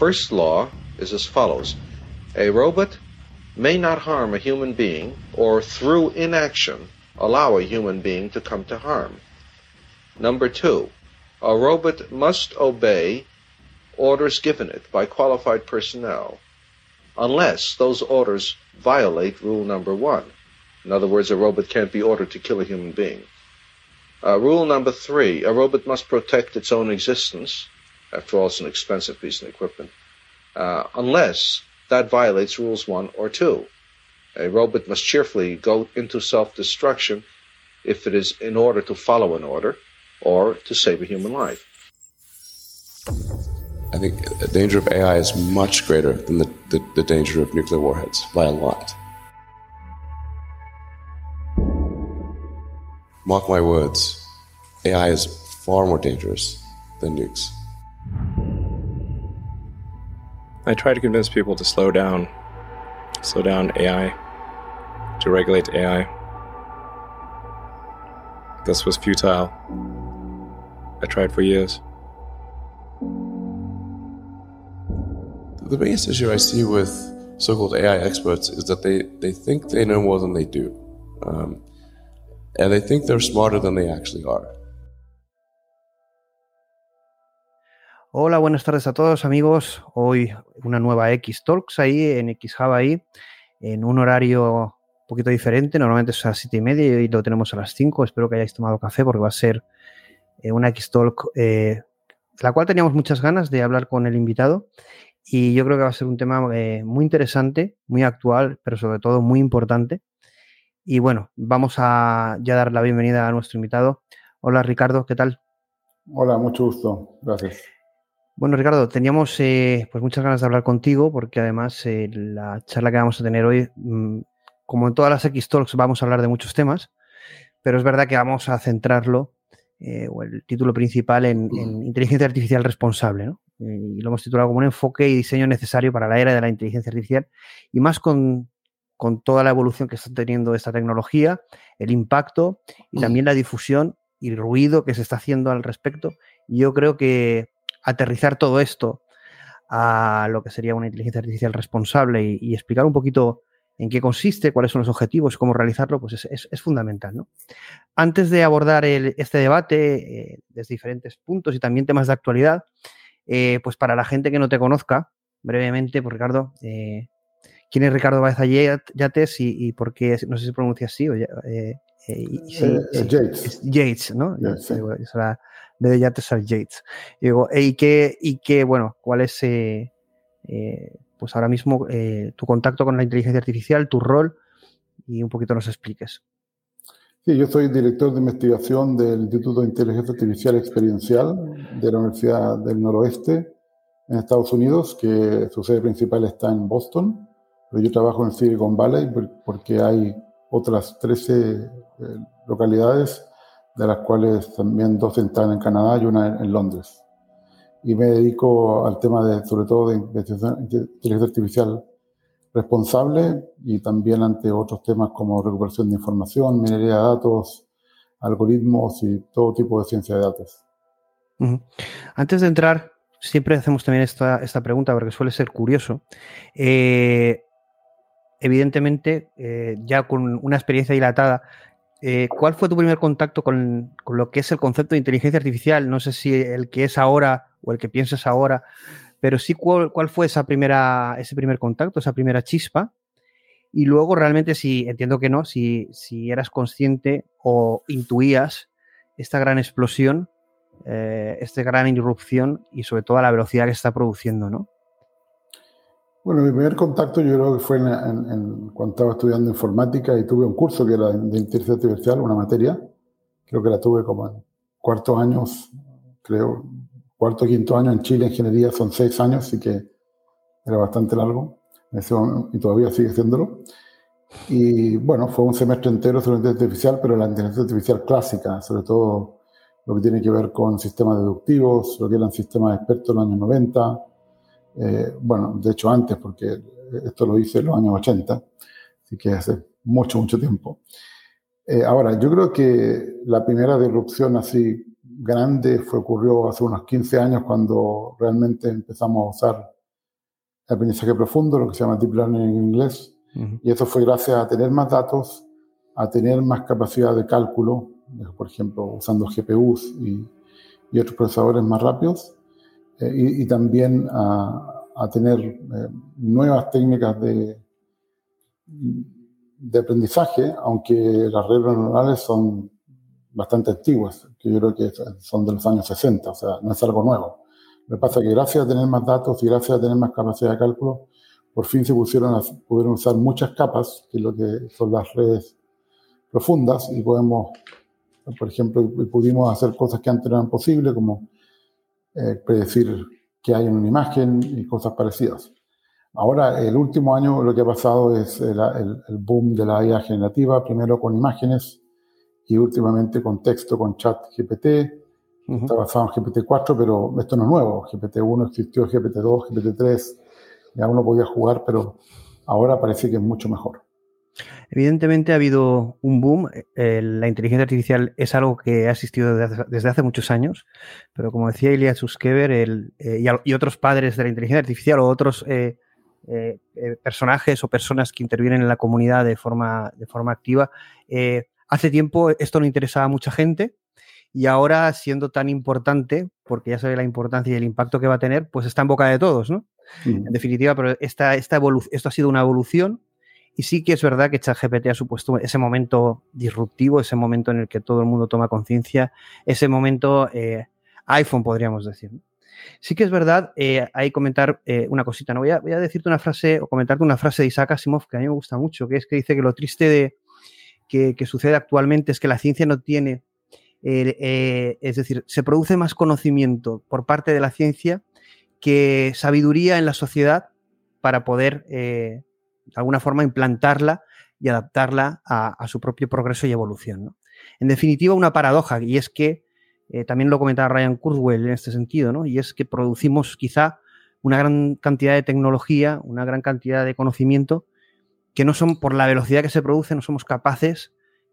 first law is as follows A robot may not harm a human being or through inaction allow a human being to come to harm. Number two, a robot must obey orders given it by qualified personnel unless those orders violate rule number one. In other words, a robot can't be ordered to kill a human being. Uh, rule number three, a robot must protect its own existence after all, it's an expensive piece of equipment. Uh, unless that violates rules one or two. A robot must cheerfully go into self-destruction if it is in order to follow an order or to save a human life. I think the danger of AI is much greater than the, the, the danger of nuclear warheads by a lot. Mark my words, AI is far more dangerous than nukes. I try to convince people to slow down, slow down AI, to regulate AI. This was futile. I tried for years. The biggest issue I see with so called AI experts is that they, they think they know more than they do. Um, and they think they're smarter than they actually are. Hola, buenas tardes a todos amigos. Hoy una nueva X Talks ahí en X ahí, en un horario un poquito diferente. Normalmente es a las 7 y media y hoy lo tenemos a las 5. Espero que hayáis tomado café porque va a ser eh, una X Talk, eh, la cual teníamos muchas ganas de hablar con el invitado. Y yo creo que va a ser un tema eh, muy interesante, muy actual, pero sobre todo muy importante. Y bueno, vamos a ya dar la bienvenida a nuestro invitado. Hola Ricardo, ¿qué tal? Hola, mucho gusto. Gracias. Bueno, Ricardo, teníamos eh, pues muchas ganas de hablar contigo porque además eh, la charla que vamos a tener hoy, mm, como en todas las X Talks, vamos a hablar de muchos temas, pero es verdad que vamos a centrarlo, eh, o el título principal, en, inteligencia artificial responsable. ¿no? y lo hemos titulado como un enfoque y diseño necesario para la era de la inteligencia artificial y más con, con toda la evolución que está teniendo esta tecnología, el impacto y también la difusión y el ruido que se está haciendo al respecto. Y yo creo que aterrizar todo esto a lo que sería una inteligencia artificial responsable y, explicar un poquito en qué consiste, cuáles son los objetivos, cómo realizarlo, pues es, fundamental. ¿no? Antes de abordar este debate eh, desde diferentes puntos y también temas de actualidad, eh, pues para la gente que no te conozca, brevemente, pues Ricardo, eh, ¿quién es Ricardo Baeza Yates y, y, por qué, no sé si pronuncia así, o, Yates. Yates, ¿no? de Yates al Yates. Y, digo, y, que, y que, bueno, cuál es, eh, eh, pues ahora mismo, eh, tu contacto con la inteligencia artificial, tu rol, y un poquito nos expliques. Sí, yo soy director de investigación del Instituto de Inteligencia Artificial Experiencial de la Universidad del Noroeste en Estados Unidos, que su sede principal está en Boston, pero yo trabajo en Silicon Valley porque hay otras 13 localidades de las cuales también dos están en Canadá y una en Londres. Y me dedico al tema de, sobre todo, de inteligencia artificial responsable y también ante otros temas como recuperación de información, minería de datos, algoritmos y todo tipo de ciencia de datos. Antes de entrar, siempre hacemos también esta, esta pregunta porque suele ser curioso. Eh, evidentemente, eh, ya con una experiencia dilatada eh, ¿cuál fue tu primer contacto con, lo que es el concepto de inteligencia artificial? No sé si el que es ahora o el que piensas ahora, pero sí cuál, fue esa primera, ese primer contacto, esa primera chispa. Y luego realmente si, entiendo que no, si, si eras consciente o intuías esta gran explosión, eh, esta gran irrupción y sobre todo la velocidad que está produciendo, ¿no? Bueno, mi primer contacto yo creo que fue en, cuando estaba estudiando informática y tuve un curso que era de inteligencia artificial, una materia. Creo que la tuve como en cuartos años, creo, cuarto quinto año en Chile, ingeniería, son seis años, así que era bastante largo. y todavía sigue siéndolo. Y bueno, fue un semestre entero sobre inteligencia artificial, pero la inteligencia artificial clásica, sobre todo lo que tiene que ver con sistemas deductivos, lo que eran sistemas expertos en los años 90, eh, bueno, de hecho antes, porque esto lo hice en los años 80, así que hace mucho, mucho tiempo. Eh, ahora, yo creo que la primera disrupción así grande fue ocurrió hace unos 15 años cuando realmente empezamos a usar el aprendizaje profundo, lo que se llama deep learning en inglés, y eso fue gracias a tener más datos, a tener más capacidad de cálculo, por ejemplo, usando GPUs y, y otros procesadores más rápidos, eh, y, también a, tener eh, nuevas técnicas de, de aprendizaje, aunque las redes neuronales son bastante antiguas, que yo creo que son de los años 60, o sea, no es algo nuevo. Lo que pasa es que gracias a tener más datos y gracias a tener más capacidad de cálculo, por fin se pusieron a, pudieron usar muchas capas, que es lo que son las redes profundas, y podemos, por ejemplo, pudimos hacer cosas que antes no eran posibles, como eh, predecir qué hay en una imagen y cosas parecidas. Ahora, el último año lo que ha pasado es el, boom de la IA generativa, primero con imágenes y últimamente con texto, con chat GPT. Está basado en GPT-4, pero esto no es nuevo. GPT-1 existió, GPT-2, GPT-3, ya uno podía jugar, pero ahora parece que es mucho mejor. Evidentemente ha habido un boom. Eh, la inteligencia artificial es algo que ha existido desde hace, muchos años, pero como decía Ilya Suskever el, eh, y, otros padres de la inteligencia artificial o otros eh, personajes o personas que intervienen en la comunidad de forma, de forma activa, hace tiempo esto no interesaba a mucha gente y ahora siendo tan importante, porque ya sabe la importancia y el impacto que va a tener, pues está en boca de todos, ¿no? En definitiva, pero esta, esta esto ha sido una evolución y sí que es verdad que ChatGPT ha supuesto ese momento disruptivo, ese momento en el que todo el mundo toma conciencia, ese momento eh, iPhone, podríamos decir. Sí que es verdad, eh, hay comentar eh, una cosita. ¿no? Voy a, decirte una frase o comentarte una frase de Isaac Asimov que a mí me gusta mucho, que es que dice que lo triste que, que sucede actualmente es que la ciencia no tiene, es decir, se produce más conocimiento por parte de la ciencia que sabiduría en la sociedad para poder de alguna forma implantarla y adaptarla a, su propio progreso y evolución. En definitiva, una paradoja, y es que, eh, también lo comentaba Ryan Kurzweil en este sentido, ¿no? y es que producimos quizá una gran cantidad de tecnología, una gran cantidad de conocimiento, que no son, por la velocidad que se produce, no somos capaces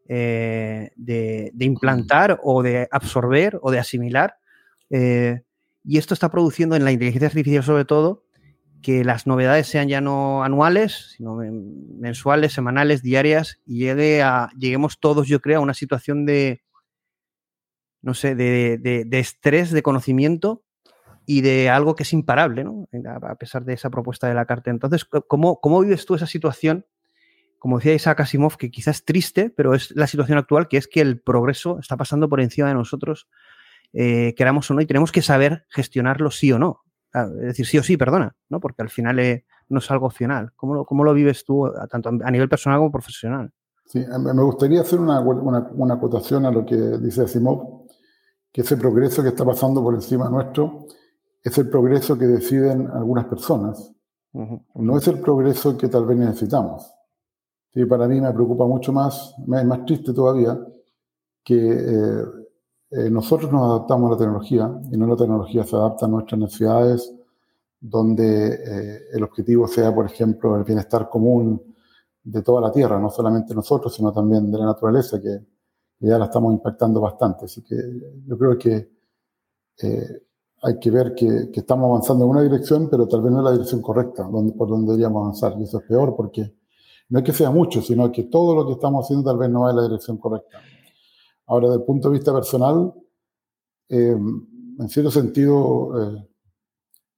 eh, de, implantar o de absorber o de asimilar. Eh, y esto está produciendo en la inteligencia artificial sobre todo que las novedades sean ya no anuales, sino mensuales, semanales, diarias, y llegue a, lleguemos todos, yo creo, a una situación de, no sé, de, estrés, de conocimiento y de algo que es imparable, ¿no? A pesar de esa propuesta de la carta. Entonces, ¿cómo, cómo vives tú esa situación? Como decía Isaac Asimov, que quizás es triste, pero es la situación actual, que es que el progreso está pasando por encima de nosotros, eh, queramos o no, y tenemos que saber gestionarlo sí o no. Ah, es decir, sí o sí, perdona, ¿no? Porque al final eh, no es algo opcional. ¿Cómo lo, cómo lo vives tú, tanto a nivel personal como profesional? Sí, me gustaría hacer una, una, acotación a lo que dice Asimov, que ese progreso que está pasando por encima nuestro es el progreso que deciden algunas personas. No es el progreso que tal vez necesitamos. Sí, para mí me preocupa mucho más, es más triste todavía, que eh, eh, nosotros nos adaptamos a la tecnología y no la tecnología se adapta a nuestras necesidades, donde eh, el objetivo sea, por ejemplo, el bienestar común de toda la Tierra, no solamente nosotros, sino también de la naturaleza, que, ya la estamos impactando bastante. Así que yo creo que eh, hay que ver que, estamos avanzando en una dirección, pero tal vez no es la dirección correcta donde, por donde deberíamos avanzar. Y eso es peor porque No es que sea mucho, sino que todo lo que estamos haciendo tal vez no va en la dirección correcta. Ahora, desde el punto de vista personal, eh, en cierto sentido, eh,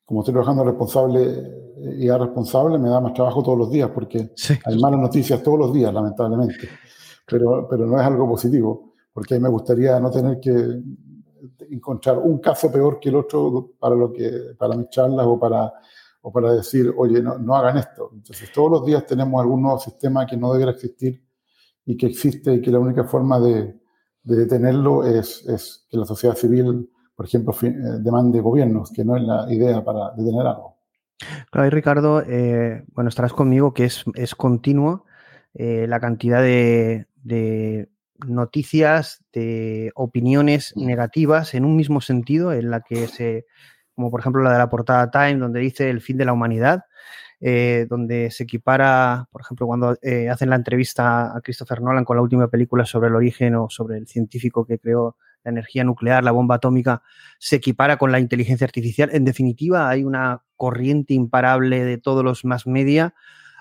como estoy trabajando responsable y responsable, me da más trabajo todos los días porque hay malas noticias todos los días, lamentablemente. Pero, pero no es algo positivo, porque ahí me gustaría no tener que encontrar un caso peor que el otro para, lo que, para mis charlas o para, o para decir, oye, no, no hagan esto. Entonces, todos los días tenemos algún nuevo sistema que no debiera existir y que existe y que la única forma de, de detenerlo es, es, que la sociedad civil, por ejemplo, eh, demande gobiernos, que no es la idea para detener algo. Claro, y Ricardo, eh, bueno, estarás conmigo que es, es continuo eh, la cantidad de, de noticias, de opiniones mm. negativas en un mismo sentido, en la que se, como por ejemplo la de la portada Time, donde dice el fin de la humanidad, eh, donde se equipara, por ejemplo, cuando eh, hacen la entrevista a Christopher Nolan con la última película sobre el origen o sobre el científico que creó la energía nuclear, la bomba atómica, se equipara con la inteligencia artificial. En definitiva, hay una corriente imparable de todos los más media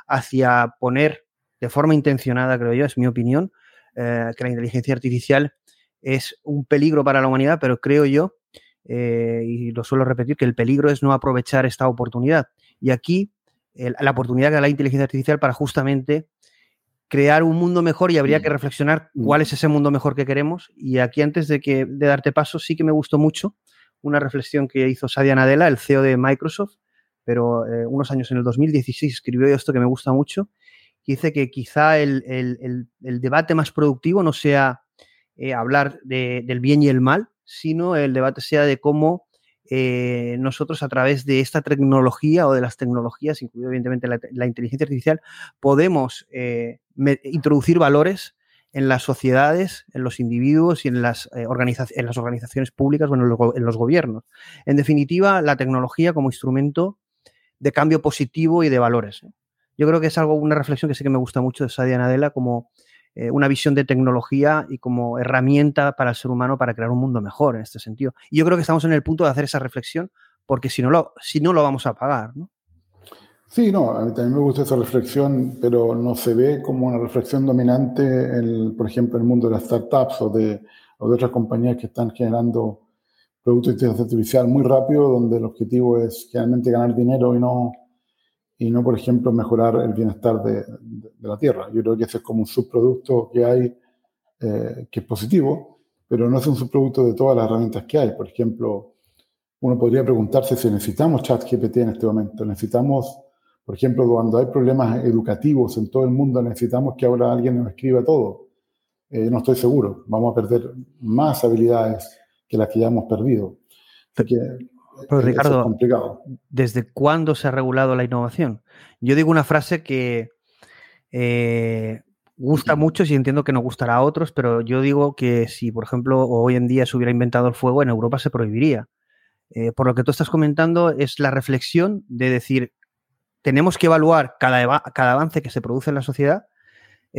hacia poner de forma intencionada, creo yo, es mi opinión, eh, que la inteligencia artificial es un peligro para la humanidad, pero creo yo, y lo suelo repetir, que el peligro es no aprovechar esta oportunidad. Y aquí la oportunidad que da la inteligencia artificial para justamente crear un mundo mejor y habría mm. que reflexionar mm. cuál es ese mundo mejor que queremos. Y aquí antes de, que, de darte paso, sí que me gustó mucho una reflexión que hizo Sadia Nadella, el CEO de Microsoft, pero eh, unos años en el 2016 escribió esto que me gusta mucho, dice que quizá el, debate más productivo no sea eh, hablar del bien y el mal, sino el debate sea de cómo eh, nosotros a través de esta tecnología o de las tecnologías, incluido evidentemente la, inteligencia artificial, podemos eh, introducir valores en las sociedades, en los individuos y en las, en las organizaciones públicas o en los, en los gobiernos. En definitiva, la tecnología como instrumento de cambio positivo y de valores. Yo creo que es algo, una reflexión que sí que me gusta mucho de Sadia Nadella como eh, una visión de tecnología y como herramienta para el ser humano para crear un mundo mejor en este sentido. Y yo creo que estamos en el punto de hacer esa reflexión porque si no lo, si no lo vamos a pagar, ¿no? Sí, no, a mí también me gusta esa reflexión, pero no se ve como una reflexión dominante, en, por ejemplo, en el mundo de las startups o de, o de otras compañías que están generando productos de inteligencia artificial muy rápido, donde el objetivo es generalmente ganar dinero y no, y no, por ejemplo, mejorar el bienestar de, la tierra. Yo creo que ese es como un subproducto que hay eh, que es positivo, pero no es un subproducto de todas las herramientas que hay. Por ejemplo, uno podría preguntarse si necesitamos ChatGPT en este momento. Necesitamos, por ejemplo, cuando hay problemas educativos en todo el mundo, necesitamos que ahora alguien nos escriba todo. Eh, no estoy seguro. Vamos a perder más habilidades que las que ya hemos perdido. Así que pero Ricardo, ¿desde cuándo se ha regulado la innovación? Yo digo una frase que eh, gusta mucho y entiendo que no gustará a otros, pero yo digo que si, por ejemplo, hoy en día se hubiera inventado el fuego, en Europa se prohibiría. Eh, por lo que tú estás comentando, es la reflexión de decir, tenemos que evaluar cada, cada avance que se produce en la sociedad,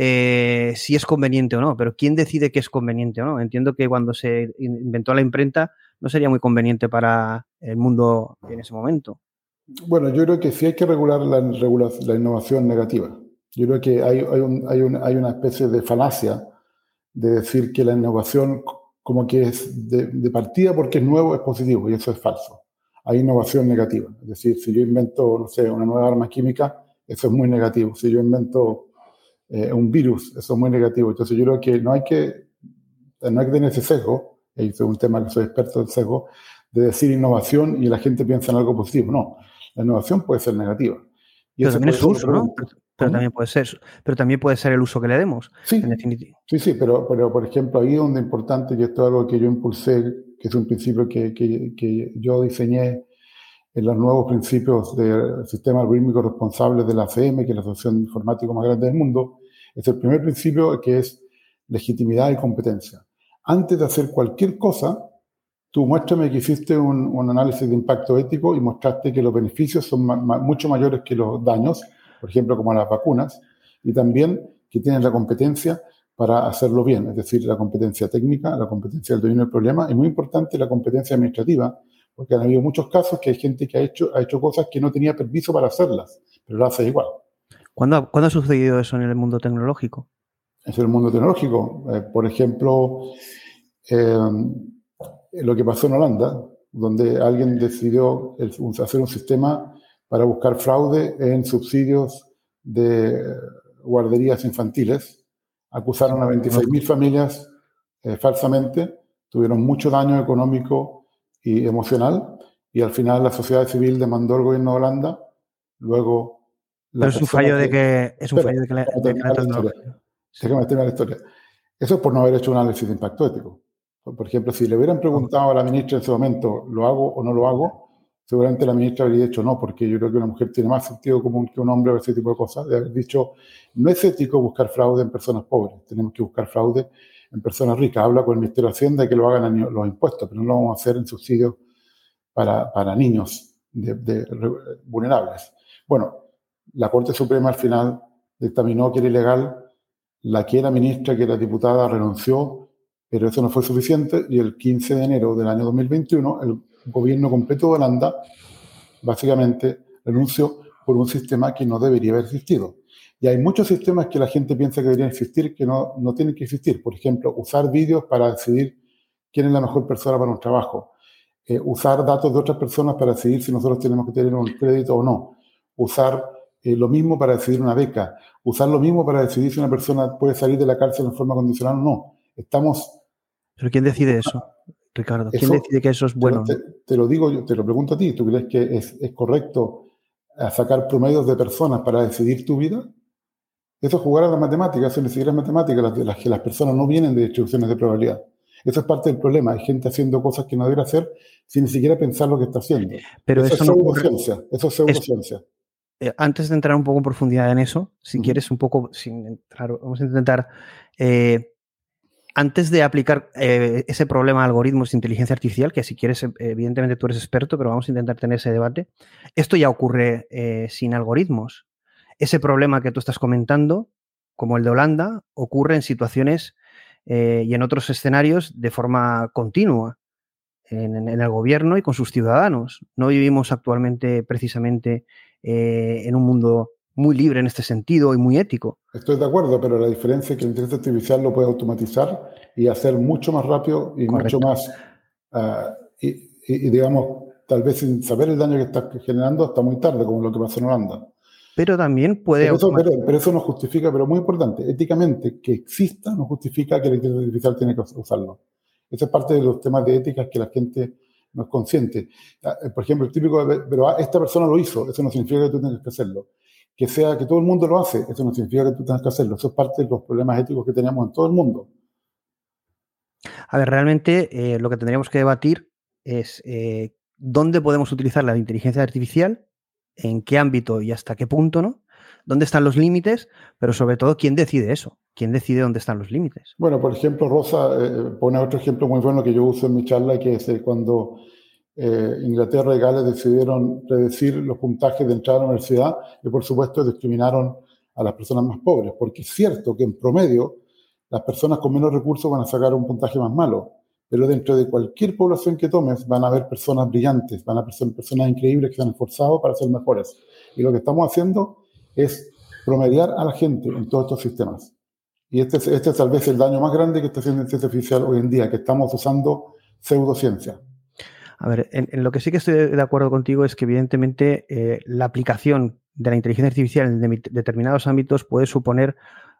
eh, si es conveniente o no, pero ¿quién decide que es conveniente o no? Entiendo que cuando se inventó la imprenta no sería muy conveniente para el mundo en ese momento. Bueno, yo creo que sí hay que regular la, la innovación negativa. Yo creo que hay, hay, hay, una especie de falacia de decir que la innovación como que es de, partida porque es nuevo es positivo y eso es falso. Hay innovación negativa. Es decir, si yo invento, no sé, una nueva arma química, eso es muy negativo. Si yo invento eh, un virus, eso es muy negativo. Entonces yo creo que no hay que, no hay que tener ese sesgo y es un tema que soy experto del sesgo, de decir innovación y la gente piensa en algo positivo. No, la innovación puede ser negativa. Y pero también es uso, ¿no? Pero, también puede ser, pero también puede ser el uso que le demos, sí, en definitiva. Sí, sí, pero, pero por ejemplo, ahí donde es importante, y esto es algo que yo impulsé, que es un principio que, que, que yo diseñé en los nuevos principios del sistema algorítmico responsable de la ACM, que es la asociación informática más grande del mundo, es el primer principio que es legitimidad y competencia antes de hacer cualquier cosa, tú muéstrame que hiciste un, análisis de impacto ético y mostraste que los beneficios son mucho mayores que los daños, por ejemplo, como las vacunas, y también que tienes la competencia para hacerlo bien, es decir, la competencia técnica, la competencia del dominio del problema y muy importante la competencia administrativa, porque han habido muchos casos que hay gente que ha hecho, ha hecho cosas que no tenía permiso para hacerlas, pero lo hace igual. ¿Cuándo, ha sucedido eso en el mundo tecnológico? En el mundo tecnológico. Eh, por ejemplo, eh, lo que pasó en Holanda, donde alguien decidió hacer un sistema para buscar fraude en subsidios de guarderías infantiles. Acusaron a 26.000 familias eh, falsamente, tuvieron mucho daño económico y emocional, y al final la sociedad civil demandó al gobierno de Holanda. Luego. Pero es un fallo de que. Es un fallo de que la, la historia. Eso es por no haber hecho un análisis de impacto ético. Por ejemplo, si le hubieran preguntado a la ministra en ese momento, ¿lo hago o no lo hago? Seguramente la ministra habría dicho no, porque yo creo que una mujer tiene más sentido común que un hombre a ese tipo de cosas. De haber dicho, no es ético buscar fraude en personas pobres, tenemos que buscar fraude en personas ricas. Habla con el Ministerio de Hacienda de que lo hagan los impuestos, pero no lo vamos a hacer en subsidios para, para niños de, vulnerables. Bueno, la Corte Suprema al final dictaminó que era ilegal. La que era ministra, que era diputada, renunció pero eso no fue suficiente y el 15 de enero del año 2021 el gobierno completo de Holanda básicamente renunció por un sistema que no debería haber existido. Y hay muchos sistemas que la gente piensa que deberían existir que no, no tienen que existir. Por ejemplo, usar vídeos para decidir quién es la mejor persona para un trabajo. Eh, usar datos de otras personas para decidir si nosotros tenemos que tener un crédito o no. Usar eh, lo mismo para decidir una beca. Usar lo mismo para decidir si una persona puede salir de la cárcel en forma condicional o no. Estamos ¿Pero quién decide eso, Ricardo? ¿Quién decide que eso es bueno? Te, lo digo, yo te lo pregunto a ti. ¿Tú crees que es, correcto sacar promedios de personas para decidir tu vida? Eso es jugar a las matemáticas, eso ni siquiera es matemática, las, las, que las personas no vienen de distribuciones de probabilidad. Eso es parte del problema. Hay gente haciendo cosas que no debería hacer sin ni siquiera pensar lo que está haciendo. Pero eso, es pseudociencia. Eso es pseudociencia. Eh, antes de entrar un poco en profundidad en eso, si quieres un poco, sin entrar, vamos a intentar eh, antes de aplicar eh, ese problema a algoritmos de inteligencia artificial, que si quieres, evidentemente tú eres experto, pero vamos a intentar tener ese debate, esto ya ocurre sin algoritmos. Ese problema que tú estás comentando, como el de Holanda, ocurre en situaciones y en otros escenarios de forma continua, en, el gobierno y con sus ciudadanos. No vivimos actualmente precisamente en un mundo muy libre en este sentido y muy ético. Estoy de acuerdo, pero la diferencia es que la inteligencia artificial lo puede automatizar y hacer mucho más rápido y mucho más, ah, y, digamos, tal vez sin saber el daño que está generando hasta muy tarde, como lo que pasó en Holanda. Pero también puede... Pero eso, pero, eso no justifica, pero muy importante, éticamente, que exista no justifica que la inteligencia artificial tiene que usarlo. Esa es parte de los temas de ética que la gente no es consciente. Ah, por ejemplo, el típico, pero esta persona lo hizo, eso no significa que tú tengas que hacerlo que sea que todo el mundo lo hace. Eso no significa que tú tengas que hacerlo. Eso es parte de los problemas éticos que tenemos en todo el mundo. A ver, realmente eh, lo que tendríamos que debatir es eh, dónde podemos utilizar la inteligencia artificial, en qué ámbito y hasta qué punto, ¿no? ¿Dónde están los límites? Pero sobre todo, ¿quién decide eso? ¿Quién decide dónde están los límites? Bueno, por ejemplo, Rosa eh, pone otro ejemplo muy bueno que yo uso en mi charla, que es cuando eh, Inglaterra y Gales decidieron predecir los puntajes de entrada a la universidad y por supuesto discriminaron a las personas más pobres, porque es cierto que en promedio las personas con menos recursos van a sacar un puntaje más malo, pero dentro de cualquier población que tomes van a haber personas brillantes, van a haber personas increíbles que se han esforzado para ser mejores. Y lo que estamos haciendo es promediar a la gente en todos estos sistemas. Y este, este es tal vez el daño más grande que está haciendo la inteligencia artificial hoy en día, que estamos usando pseudociencia. A ver, en, lo que sí que estoy de acuerdo contigo es que evidentemente eh, la aplicación de la inteligencia artificial en determinados ámbitos puede suponer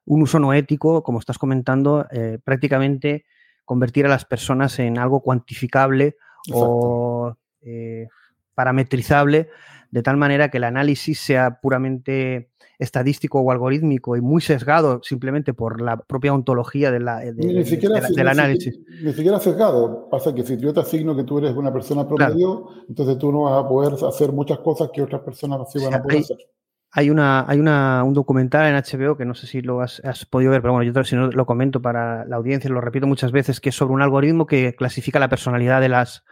un uso no ético, como estás comentando, eh, prácticamente convertir a las personas en algo cuantificable o eh, parametrizable, de tal manera que el análisis sea puramente estadístico o algorítmico y muy sesgado simplemente por la propia ontología de la, del análisis. Ni, siquiera sesgado. Pasa que si yo te asigno que tú eres una persona promedio, entonces tú no vas a poder hacer muchas cosas que otras personas así van a poder hacer. Hay, una, hay una, un documental en HBO que no sé si lo has, podido ver, pero bueno, yo si no lo comento para la audiencia, lo repito muchas veces, que es sobre un algoritmo que clasifica la personalidad de las,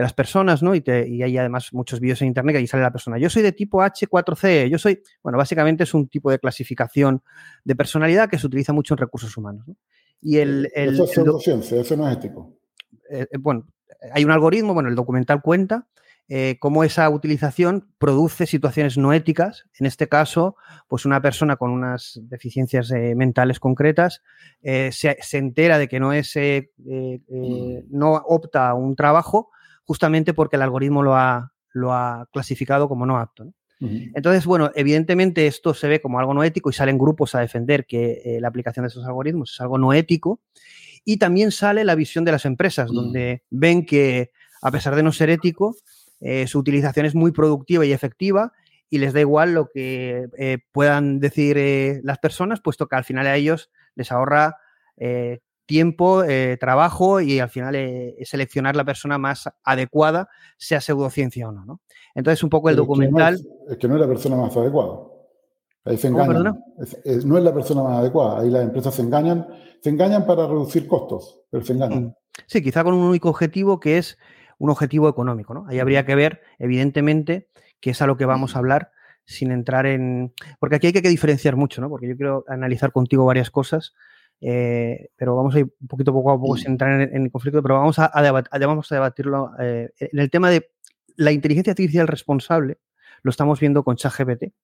de las personas, ¿no? Y, te, y, hay además muchos vídeos en internet que ahí sale la persona. Yo soy de tipo H4C, yo soy, bueno, básicamente es un tipo de clasificación de personalidad que se utiliza mucho en recursos humanos. ¿no? Y el, eso es ciencia, eso no es ético. Eh, eh, bueno, hay un algoritmo, bueno, el documental cuenta eh, cómo esa utilización produce situaciones no éticas. En este caso, pues una persona con unas deficiencias eh, mentales concretas eh, se, entera de que no es, mm. no opta a un trabajo justamente porque el algoritmo lo ha, lo ha clasificado como no apto. Entonces, bueno, evidentemente esto se ve como algo no ético y salen grupos a defender que la aplicación de esos algoritmos es algo no ético. Y también sale la visión de las empresas, mm. donde ven que, a pesar de no ser ético, eh, su utilización es muy productiva y efectiva y les da igual lo que eh, puedan decir eh, las personas, puesto que al final a ellos les ahorra tiempo, trabajo y al final seleccionar la persona más adecuada, sea pseudociencia o no. ¿no? Entonces, un poco el documental... Es que, no es, la persona más adecuada. Ahí se engañan. no es la persona más adecuada. Ahí las empresas se engañan. Se engañan para reducir costos, pero se engañan. Mm. Sí, quizá con un único objetivo que es un objetivo económico. ¿no? Ahí habría que ver, evidentemente, que es a lo que vamos a hablar sin entrar en... Porque aquí hay que, diferenciar mucho, ¿no? Porque yo quiero analizar contigo varias cosas, eh, pero vamos a ir un poquito poco a poco sin entrar en, el conflicto, pero vamos a, vamos a debatirlo eh, en el tema de la inteligencia artificial responsable, lo estamos viendo con ChatGPT,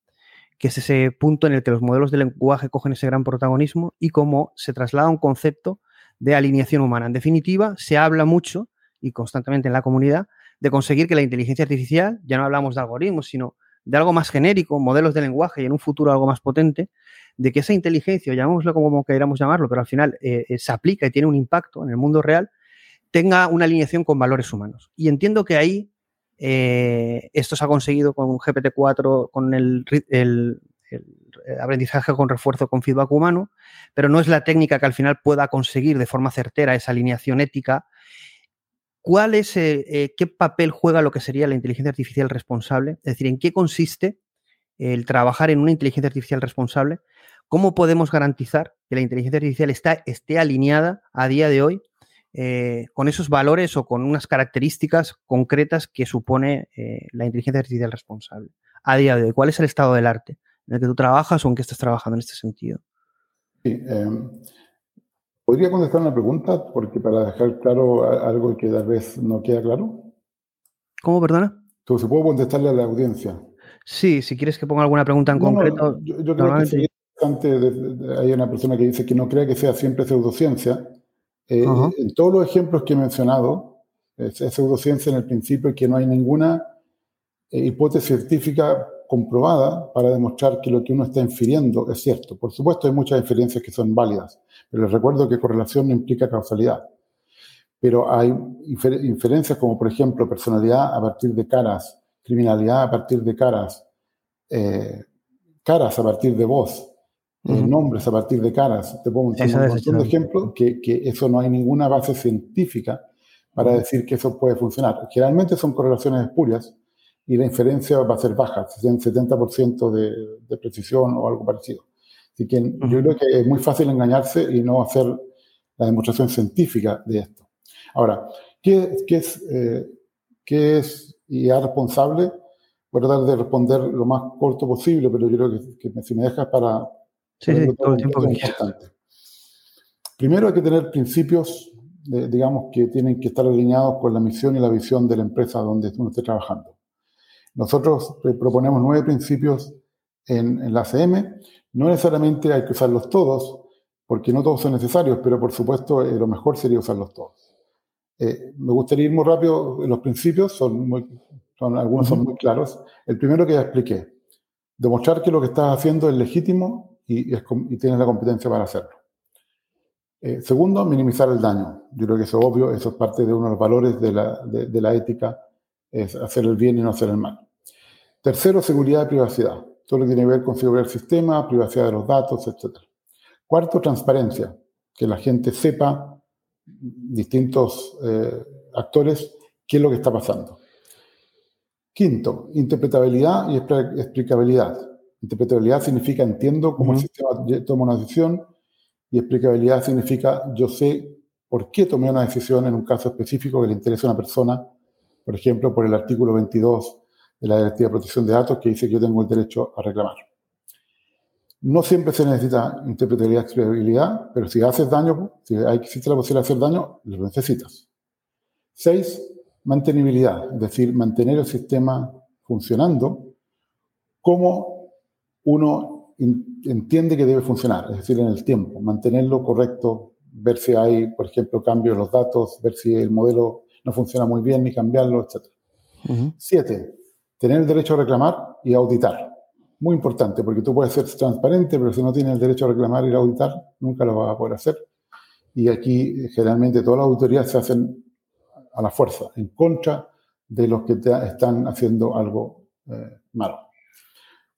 que es ese punto en el que los modelos de lenguaje cogen ese gran protagonismo y cómo se traslada un concepto de alineación humana. En definitiva, se habla mucho y constantemente en la comunidad de conseguir que la inteligencia artificial, ya no hablamos de algoritmos, sino de algo más genérico, modelos de lenguaje y en un futuro algo más potente, de que esa inteligencia, llamémoslo como queramos llamarlo, pero al final eh, eh, se aplica y tiene un impacto en el mundo real, tenga una alineación con valores humanos. Y entiendo que ahí eh, esto se ha conseguido con un GPT-4, con el, aprendizaje con refuerzo con feedback humano, pero no es la técnica que al final pueda conseguir de forma certera esa alineación ética ¿cuál es, eh, eh, qué papel juega lo que sería la inteligencia artificial responsable? Es decir, ¿en qué consiste el trabajar en una inteligencia artificial responsable? ¿Cómo podemos garantizar que la inteligencia artificial esté alineada a día de hoy eh, con esos valores o con unas características concretas que supone la inteligencia artificial responsable a día de hoy? ¿Cuál es el estado del arte en el que tú trabajas o en qué estás trabajando en este sentido? Sí, em, ¿Podría contestar una pregunta? Porque para dejar claro algo que tal vez no queda claro. ¿Cómo, perdona? Entonces, ¿puedo contestarle a la audiencia? Sí, si quieres que ponga alguna pregunta en concreto. yo, creo que interesante, hay una persona que dice que no cree que sea siempre pseudociencia. Eh, en todos los ejemplos que he mencionado, es, pseudociencia en el principio que no hay ninguna eh, hipótesis científica comprobada para demostrar que lo que uno está infiriendo es cierto. Por supuesto, hay muchas inferencias que son válidas, pero les recuerdo que correlación no implica causalidad. Pero hay inferencias como, por ejemplo, personalidad a partir de caras, criminalidad a partir de caras, eh, caras a partir de voz, eh, nombres a partir de caras. Te pongo un montón de ejemplos que, que eso no hay ninguna base científica para decir que eso puede funcionar. Generalmente son correlaciones espurias y la inferencia va a ser baja, 70% de, de precisión o algo parecido. Así que yo creo que es muy fácil engañarse y no hacer la demostración científica de esto. Ahora, ¿qué, qué es, eh, qué es IA responsable? Voy a tratar de responder lo más corto posible, pero yo creo que, que si me dejas para... Sí, sí, todo el tiempo que importante. Primero hay que tener principios, digamos, que tienen que estar alineados con la misión y la visión de la empresa donde uno esté trabajando. Nosotros proponemos nueve principios en, la CM. No necesariamente hay que usarlos todos, porque no todos son necesarios, pero por supuesto eh, lo mejor sería usarlos todos. Eh, me gustaría ir muy rápido. Los principios son, muy, son algunos son muy claros. El primero que ya expliqué, demostrar que lo que estás haciendo es legítimo y, tienes la competencia para hacerlo. Eh, segundo, minimizar el daño. Yo creo que eso es obvio, eso es parte de uno de los valores de la, de la ética, es hacer el bien y no hacer el mal. Tercero, seguridad y privacidad. Todo lo que tiene que ver con seguridad del sistema, privacidad de los datos, etc. Cuarto, transparencia. Que la gente sepa, distintos eh, actores, qué es lo que está pasando. Quinto, interpretabilidad y explicabilidad. Interpretabilidad significa entiendo cómo el sistema toma una decisión y explicabilidad significa yo sé por qué tomé una decisión en un caso específico que le interesa a una persona, por ejemplo, por el artículo 22 de la Directiva de Protección de Datos que dice que yo tengo el derecho a reclamar. No siempre se necesita interpretabilidad y explicabilidad, pero si haces daño, si existe la posibilidad de hacer daño, lo necesitas. Seis, mantenibilidad, es decir, mantener el sistema funcionando como uno entiende que debe funcionar, es decir, en el tiempo, mantenerlo correcto, ver si hay, por ejemplo, cambios en los datos, ver si el modelo no funciona muy bien, ni cambiarlo, etc. Siete, tener el derecho a reclamar y auditar. Muy importante, porque tú puedes ser transparente, pero si no tienes el derecho a reclamar y a auditar, nunca lo vas a poder hacer. Y aquí, generalmente, todas las auditorías se hacen a la fuerza, en contra de los que están haciendo algo eh, malo.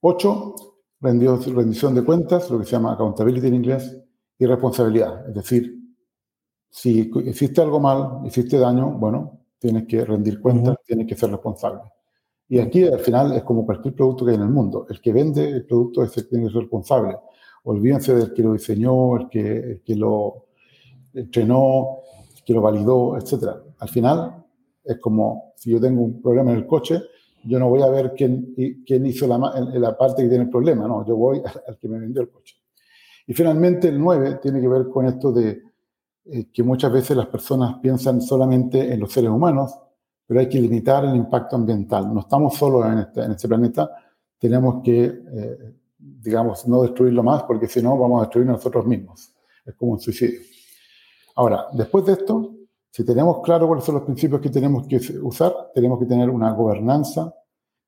Ocho, rendición de cuentas, lo que se llama accountability en inglés, y responsabilidad. Es decir, si hiciste algo mal, hiciste daño, bueno, tienes que rendir cuentas, tienes que ser responsable. Y aquí al final es como cualquier producto que hay en el mundo. El que vende el producto es el que tiene que ser responsable. Olvídense del que lo diseñó, el que, que lo entrenó, el que lo validó, etc. Al final es como si yo tengo un problema en el coche, yo no voy a ver quién, quién hizo la, la parte que tiene el problema, no, yo voy al que me vendió el coche. Y finalmente el 9 tiene que ver con esto de eh, que muchas veces las personas piensan solamente en los seres humanos, pero hay que limitar el impacto ambiental. No estamos solos en este, en este planeta, tenemos que, eh, digamos, no destruirlo más, porque si no vamos a destruir nosotros mismos. Es como un suicidio. Ahora, después de esto, si tenemos claro cuáles son los principios que tenemos que usar, tenemos que tener una gobernanza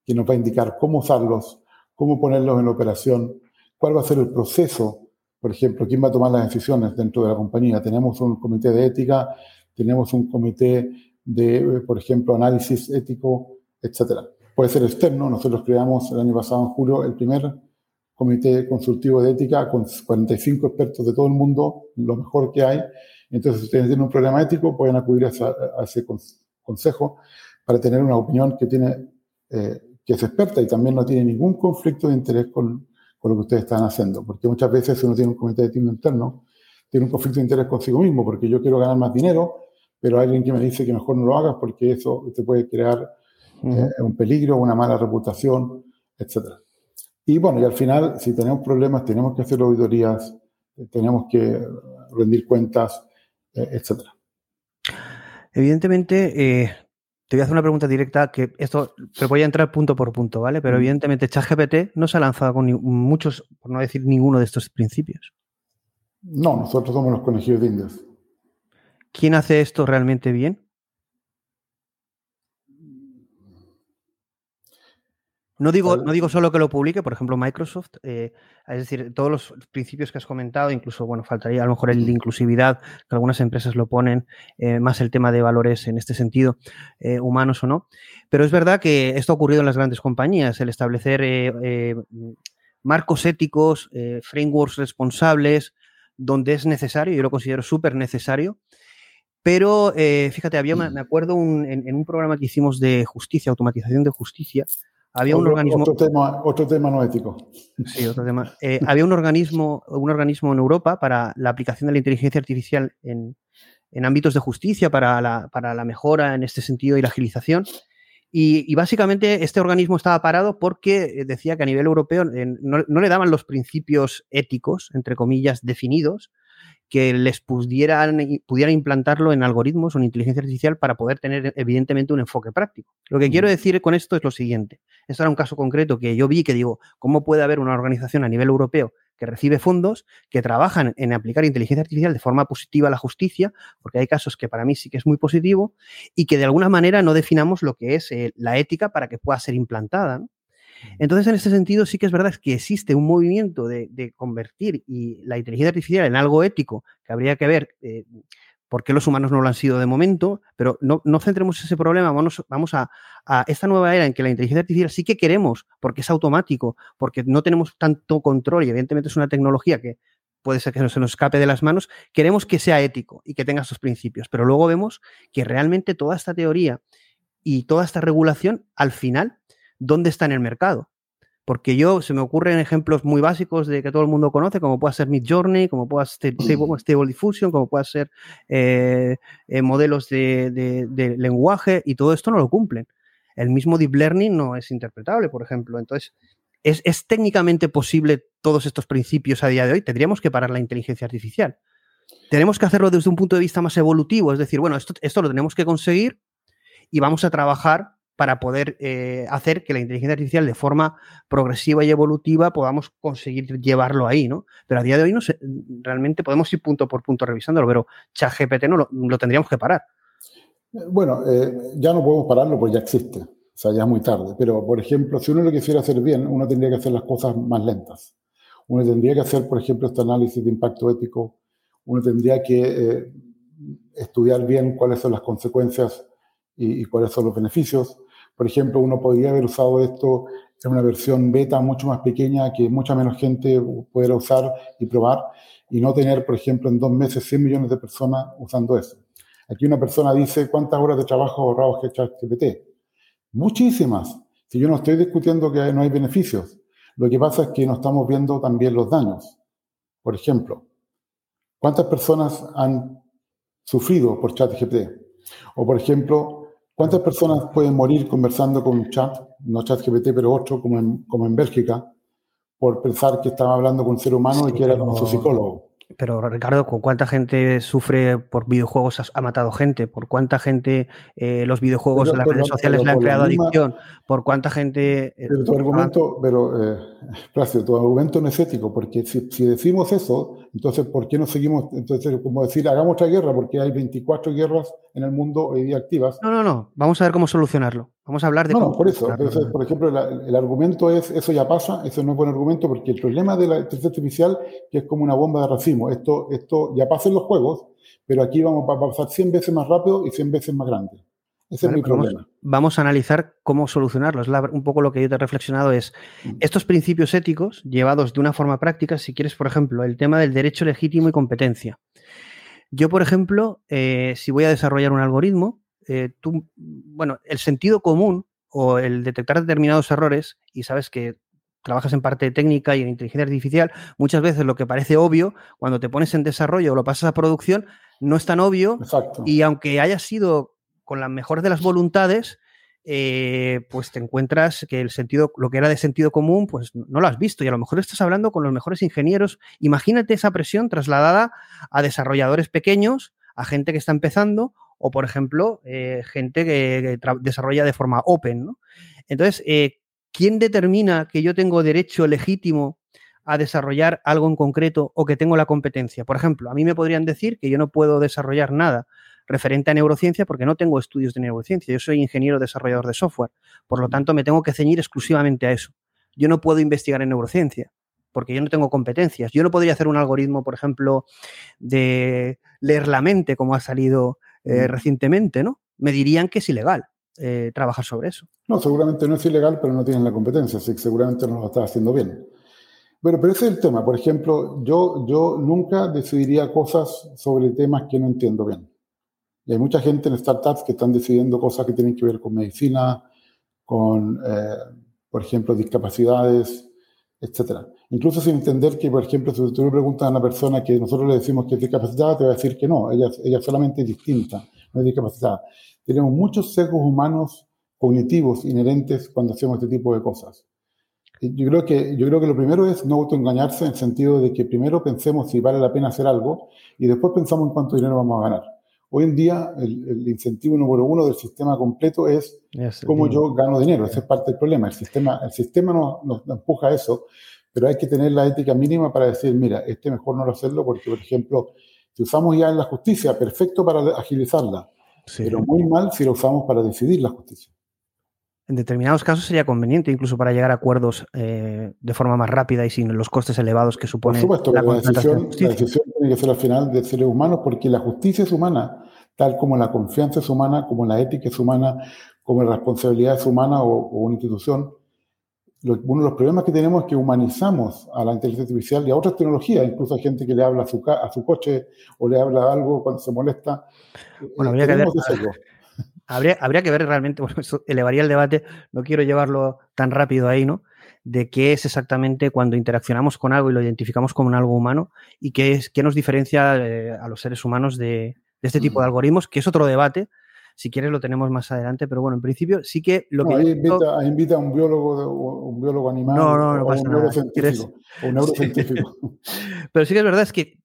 que nos va a indicar cómo usarlos, cómo ponerlos en operación, cuál va a ser el proceso por ejemplo, quién va a tomar las decisiones dentro de la compañía. Tenemos un comité de ética, tenemos un comité de, por ejemplo, análisis ético, etcétera. Puede ser externo. Nosotros creamos el año pasado, en julio, el primer comité consultivo de ética con 45 expertos de todo el mundo, lo mejor que hay. Entonces, si ustedes tienen un problema ético, pueden acudir a, ese consejo para tener una opinión que tiene, eh, que es experta y también no tiene ningún conflicto de interés con, con lo que ustedes están haciendo. Porque muchas veces uno tiene un comité de ética interno, tiene un conflicto de interés consigo mismo, porque yo quiero ganar más dinero, pero hay alguien que me dice que mejor no lo hagas porque eso te puede crear eh, un peligro, una mala reputación, etc. Y bueno, y al final, si tenemos problemas, tenemos que hacer auditorías, tenemos que rendir cuentas, eh, etc. Evidentemente, eh, te voy a hacer una pregunta directa que esto, pero voy a entrar punto por punto, ¿vale? Pero evidentemente ChatGPT no se ha lanzado con muchos, por no decir ninguno de estos principios. No, nosotros somos los conejillos de indias. ¿Quién hace esto realmente bien? No digo, no digo solo que lo publique, por ejemplo, Microsoft, eh, es decir, todos los principios que has comentado, incluso, bueno, faltaría a lo mejor el de inclusividad, que algunas empresas lo ponen, eh, más el tema de valores en este sentido, eh, humanos o no. Pero es verdad que esto ha ocurrido en las grandes compañías, el establecer marcos éticos, frameworks responsables, donde es necesario, yo lo considero súper necesario. Pero fíjate, había, me acuerdo en un programa que hicimos de justicia, automatización de justicia, había un organismo. Otro tema, otro tema no ético. Sí, otro tema. Eh, había un organismo, un organismo en Europa para la aplicación de la inteligencia artificial en, ámbitos de justicia, para la, para la, mejora en este sentido y la agilización. Y, básicamente este organismo estaba parado porque decía que a nivel europeo no, no, le daban los principios éticos, entre comillas, definidos, que les pudieran, pudieran implantarlo en algoritmos o en inteligencia artificial para poder tener evidentemente un enfoque práctico. Lo que quiero decir con esto es lo siguiente. Esto era un caso concreto que yo vi que digo, ¿cómo puede haber una organización a nivel europeo que recibe fondos, que trabajan en aplicar inteligencia artificial de forma positiva a la justicia, porque hay casos que para mí sí que es muy positivo, y que de alguna manera no definamos lo que es eh, la ética para que pueda ser implantada? Entonces, en este sentido, sí que es verdad que existe un movimiento de, convertir y la inteligencia artificial en algo ético que habría que ver eh, por qué los humanos no lo han sido de momento, pero no, centremos ese problema, vamos, vamos a, esta nueva era en que la inteligencia artificial sí que queremos, porque es automático, porque no tenemos tanto control y evidentemente es una tecnología que puede ser que se nos escape de las manos, queremos que sea ético y que tenga sus principios, pero luego vemos que realmente toda esta teoría y toda esta regulación al final dónde está en el mercado. Porque yo se me ocurren ejemplos muy básicos de que todo el mundo conoce, como puede ser Mid Journey, como puede ser Stable, Diffusion, como puede ser eh, eh, modelos de, lenguaje, y todo esto no lo cumplen. El mismo Deep Learning no es interpretable, por ejemplo. Entonces, ¿es, ¿es técnicamente posible todos estos principios a día de hoy? Tendríamos que parar la inteligencia artificial. Tenemos que hacerlo desde un punto de vista más evolutivo, es decir, bueno, esto, esto lo tenemos que conseguir y vamos a trabajar para poder eh, hacer que la inteligencia artificial de forma progresiva y evolutiva podamos conseguir llevarlo ahí, ¿no? Pero a día de hoy no realmente podemos ir punto por punto revisándolo, pero ChatGPT no lo, tendríamos que parar. Bueno, eh, ya no podemos pararlo porque ya existe, o sea, ya es muy tarde. Pero, por ejemplo, si uno lo quisiera hacer bien, uno tendría que hacer las cosas más lentas. Uno tendría que hacer, por ejemplo, este análisis de impacto ético. Uno tendría que eh, estudiar bien cuáles son las consecuencias y cuáles son los beneficios por ejemplo, uno podría haber usado esto en una versión beta mucho más pequeña que mucha menos gente pudiera usar y probar y no tener, por ejemplo, en dos meses 100 millones de personas usando eso. Aquí una persona dice, ¿cuántas horas de trabajo ahorrados que ChatGPT? Muchísimas. Si yo no estoy discutiendo que no hay beneficios, lo que pasa es que no estamos viendo también los daños. Por ejemplo, ¿cuántas personas han sufrido por ChatGPT? O, por ejemplo, ¿Cuántas personas pueden morir conversando con un chat, no chat GPT, pero otro, como en, como en Bélgica, por pensar que estaba hablando con un ser humano y que era como su psicólogo? Pero Ricardo, ¿con cuánta gente sufre por videojuegos ha, matado gente? ¿Por cuánta gente eh, los videojuegos en las redes sociales le han creado adicción? ¿Por cuánta gente... Eh, pero tu argumento, pero, eh, tu argumento no es ético, porque si, si, decimos eso, entonces ¿por qué no seguimos? Entonces, como decir, hagamos otra guerra, porque hay 24 guerras en el mundo hoy día activas. No, no, no, vamos a ver cómo solucionarlo. Vamos a hablar de... No, no por eso. por ejemplo, el argumento es, eso ya pasa, eso no es buen argumento, porque el problema de la inteligencia artificial que es como una bomba de racimo. Esto, esto ya pasa en los juegos, pero aquí vamos a pasar 100 veces más rápido y 100 veces más grande. Ese es mi pues problema. Vamos, a analizar cómo solucionarlo. Es un poco lo que yo te he reflexionado es mm. estos principios éticos llevados de una forma práctica, si quieres, por ejemplo, el tema del derecho legítimo y competencia. Yo, por ejemplo, eh, si voy a desarrollar un algoritmo, eh, tú, bueno, el sentido común o el detectar determinados errores, y sabes que trabajas en parte técnica y en inteligencia artificial, muchas veces lo que parece obvio, cuando te pones en desarrollo o lo pasas a producción, no es tan obvio. Y aunque haya sido con la mejor de las voluntades, eh, pues te encuentras que el sentido, lo que era de sentido común, pues no lo has visto. Y a lo mejor estás hablando con los mejores ingenieros. Imagínate esa presión trasladada a desarrolladores pequeños, a gente que está empezando o, por ejemplo, eh, gente que, desarrolla de forma open. ¿no? Entonces, eh, ¿quién determina que yo tengo derecho legítimo a desarrollar algo en concreto o que tengo la competencia? Por ejemplo, a mí me podrían decir que yo no puedo desarrollar nada referente a neurociencia porque no tengo estudios de neurociencia. Yo soy ingeniero desarrollador de software. Por lo tanto, me tengo que ceñir exclusivamente a eso. Yo no puedo investigar en neurociencia porque yo no tengo competencias. Yo no podría hacer un algoritmo, por ejemplo, de leer la mente, como ha salido eh, recientemente, ¿no? Me dirían que es ilegal eh, trabajar sobre eso. No, seguramente no es ilegal, pero no tienen la competencia, así que seguramente no lo está haciendo bien. Bueno, pero ese es el tema. Por ejemplo, yo, yo nunca decidiría cosas sobre temas que no entiendo bien. Y hay mucha gente en startups que están decidiendo cosas que tienen que ver con medicina, con, eh, por ejemplo, discapacidades, etcétera. Incluso sin entender que, por ejemplo, si tú le preguntas a una persona que nosotros le decimos que es discapacitada, te va a decir que no, ella, ella solamente es distinta, no es discapacitada. Tenemos muchos sesgos humanos cognitivos inherentes cuando hacemos este tipo de cosas. Yo creo, que, yo creo que lo primero es no autoengañarse en el sentido de que primero pensemos si vale la pena hacer algo y después pensamos en cuánto dinero vamos a ganar. Hoy en día el, incentivo número uno del sistema completo es cómo yo gano dinero. Ese es parte del problema. El sistema, el sistema nos, nos, empuja a eso pero hay que tener la ética mínima para decir, mira, este mejor no lo hacerlo porque, por ejemplo, si usamos ya en la justicia, perfecto para agilizarla, pero muy mal si lo usamos para decidir la justicia. En determinados casos sería conveniente incluso para llegar a acuerdos eh, de forma más rápida y sin los costes elevados que supone. Por supuesto, la, decisión, la decisión tiene que ser al final de seres humanos porque la justicia es humana, tal como la confianza es humana, como la ética es humana, como la responsabilidad es humana o una institución uno de los problemas que tenemos es que humanizamos a la inteligencia artificial y a otras tecnologías, incluso hay gente que le habla a su, a su coche o le habla algo cuando se molesta. Bueno, habría que ver. Habría, habría, que ver realmente, bueno, eso elevaría el debate, no quiero llevarlo tan rápido ahí, ¿no? De qué es exactamente cuando interaccionamos con algo y lo identificamos como un algo humano y qué, es, qué nos diferencia eh, a los seres humanos de, de este tipo de algoritmos, que es otro debate Si quieres lo tenemos más adelante, pero bueno, en principio sí que lo que... Ahí invita, a un biólogo, un biólogo animal no, no, no o pasa un neurocientífico. O un neurocientífico. pero sí que es verdad, es que,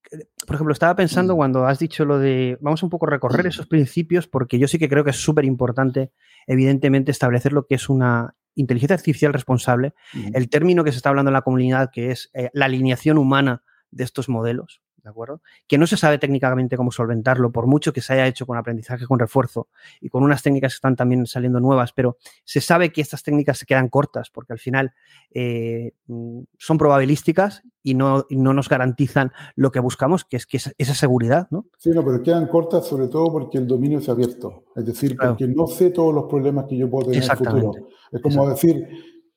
por ejemplo, estaba pensando Mm. cuando has dicho lo de... Vamos un poco a recorrer esos principios, porque yo sí que creo que es súper importante, evidentemente, establecer lo que es una inteligencia artificial responsable, el término que se está hablando en la comunidad, que es eh, la alineación humana de estos modelos, ¿de acuerdo? Que no se sabe técnicamente cómo solventarlo, por mucho que se haya hecho con aprendizaje con refuerzo y con unas técnicas que están también saliendo nuevas, pero se sabe que estas técnicas se quedan cortas porque al final eh, mm, son probabilísticas y no, y no nos garantizan lo que buscamos, que es que esa, esa seguridad, ¿no? Sí, no, pero quedan cortas sobre todo porque el dominio es abierto. Es decir, Claro. porque no sé todos los problemas que yo puedo tener en el futuro. Es como decir,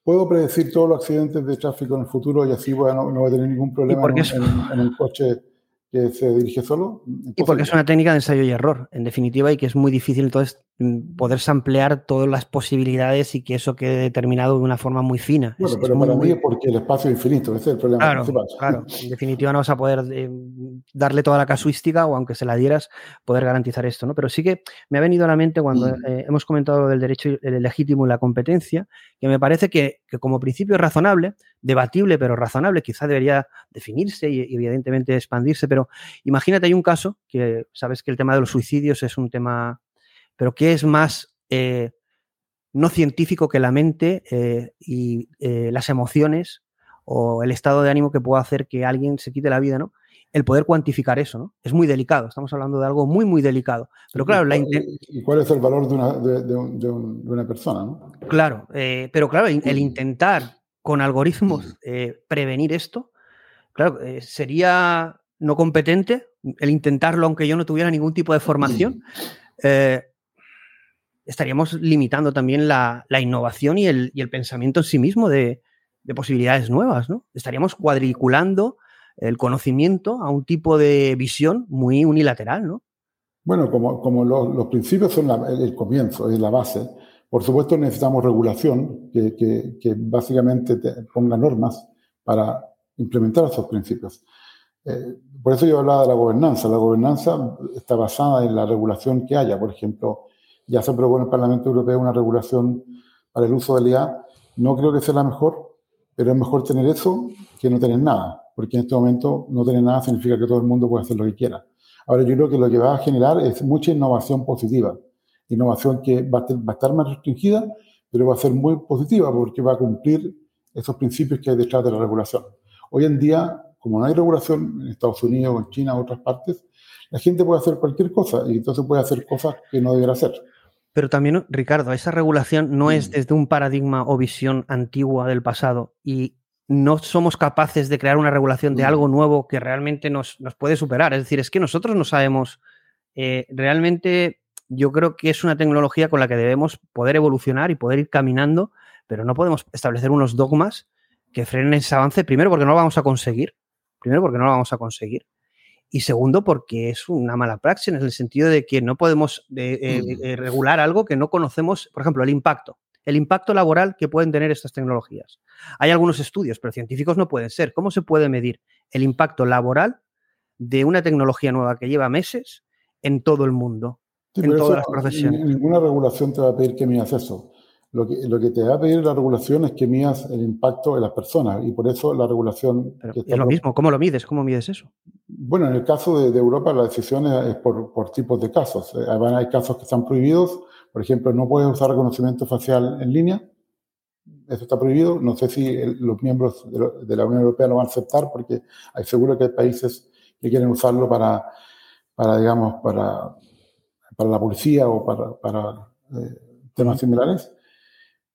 puedo predecir todos los accidentes de tráfico en el futuro y así a no, no voy a tener ningún problema en, un coche que se dirige solo. Y porque es una técnica de ensayo y error, en definitiva, y que es muy difícil entonces mm, poder ampliar todas las posibilidades y que eso quede determinado de una forma muy fina. Bueno, Es- es pero muy, para muy- mí es porque el espacio es infinito, ese es el problema Claro, principal. claro. En definitiva no vas a poder eh, darle toda la casuística o aunque se la dieras, poder garantizar esto, ¿no? Pero sí que me ha venido a la mente cuando Mm. eh, hemos comentado del derecho el legítimo y la competencia, que me parece que, que como principio es razonable, debatible pero razonable, quizá debería definirse y, evidentemente expandirse, pero imagínate hay un caso que sabes que el tema de los suicidios es un tema, pero que es más eh, no científico que la mente eh, y eh, las emociones o el estado de ánimo que pueda hacer que alguien se quite la vida, ¿no? El poder cuantificar eso, ¿no? Es muy delicado, estamos hablando de algo muy, muy delicado. Pero claro, la ¿Y, cuál- y cuál es el valor de una, de, un- de un- de una persona? ¿no? claro, eh, pero claro, el, el intentar con algoritmos eh, prevenir esto, claro, eh, sería no competente el intentarlo aunque yo no tuviera ningún tipo de formación. eh, estaríamos limitando también la, la innovación y el, y el pensamiento en sí mismo de, de posibilidades nuevas, ¿no? Estaríamos cuadriculando el conocimiento a un tipo de visión muy unilateral, ¿no? Bueno, como, como los, los principios son la- el, el comienzo, es la base, por supuesto necesitamos regulación que, que- básicamente te ponga normas para implementar esos principios. Eh, por eso yo hablaba de la gobernanza. La gobernanza está basada en la regulación que haya. Por ejemplo, ya se aprobó en el Parlamento Europeo una regulación para el uso del IA. No creo que sea la mejor, pero es mejor tener eso que no tener nada, porque en este momento no tener nada significa que todo el mundo puede hacer lo que quiera. Ahora, yo creo que lo que va a generar es mucha innovación positiva. Innovación que va a, ter- va a estar más restringida, pero va a ser muy positiva porque va a cumplir esos principios que hay detrás de la regulación. Hoy en día, como no hay regulación en Estados Unidos, en China, en otras partes, la gente puede hacer cualquier cosa y entonces puede hacer cosas que no deberá hacer. Pero también, Ricardo, esa regulación no es Mm. desde un paradigma o visión antigua del pasado y no somos capaces de crear una regulación de Mm. algo nuevo que realmente nos, nos puede superar. Es decir, es que nosotros no sabemos eh, realmente, yo creo que es una tecnología con la que debemos poder evolucionar y poder ir caminando, pero no podemos establecer unos dogmas que frenen ese avance, primero porque no lo vamos a conseguir, primero porque no lo vamos a conseguir. Y segundo, porque es una mala praxis en el sentido de que no podemos eh, eh, Mm. eh, regular algo que no conocemos, por ejemplo, el impacto, el impacto laboral que pueden tener estas tecnologías. Hay algunos estudios, pero científicos no pueden ser. ¿Cómo se puede medir el impacto laboral de una tecnología nueva que lleva meses en todo el mundo? Sí, En todas eso, las profesiones. ni- Ninguna regulación te va a pedir que midas eso. Lo que, lo que te va a pedir la regulación es que midas el impacto de las personas y por eso la regulación... Pero que es lo mismo. ¿Cómo lo mides? ¿Cómo mides eso? Bueno, en el caso de, de Europa la decisión es, es por, por tipos de casos. Eh, van- hay casos que están prohibidos. Por ejemplo, no puedes usar reconocimiento facial en línea. Eso está prohibido. No sé si el- los miembros de, lo- de la Unión Europea lo van a aceptar porque hay seguro que hay países que quieren usarlo para, para digamos, para, para la policía o para, para eh, temas similares.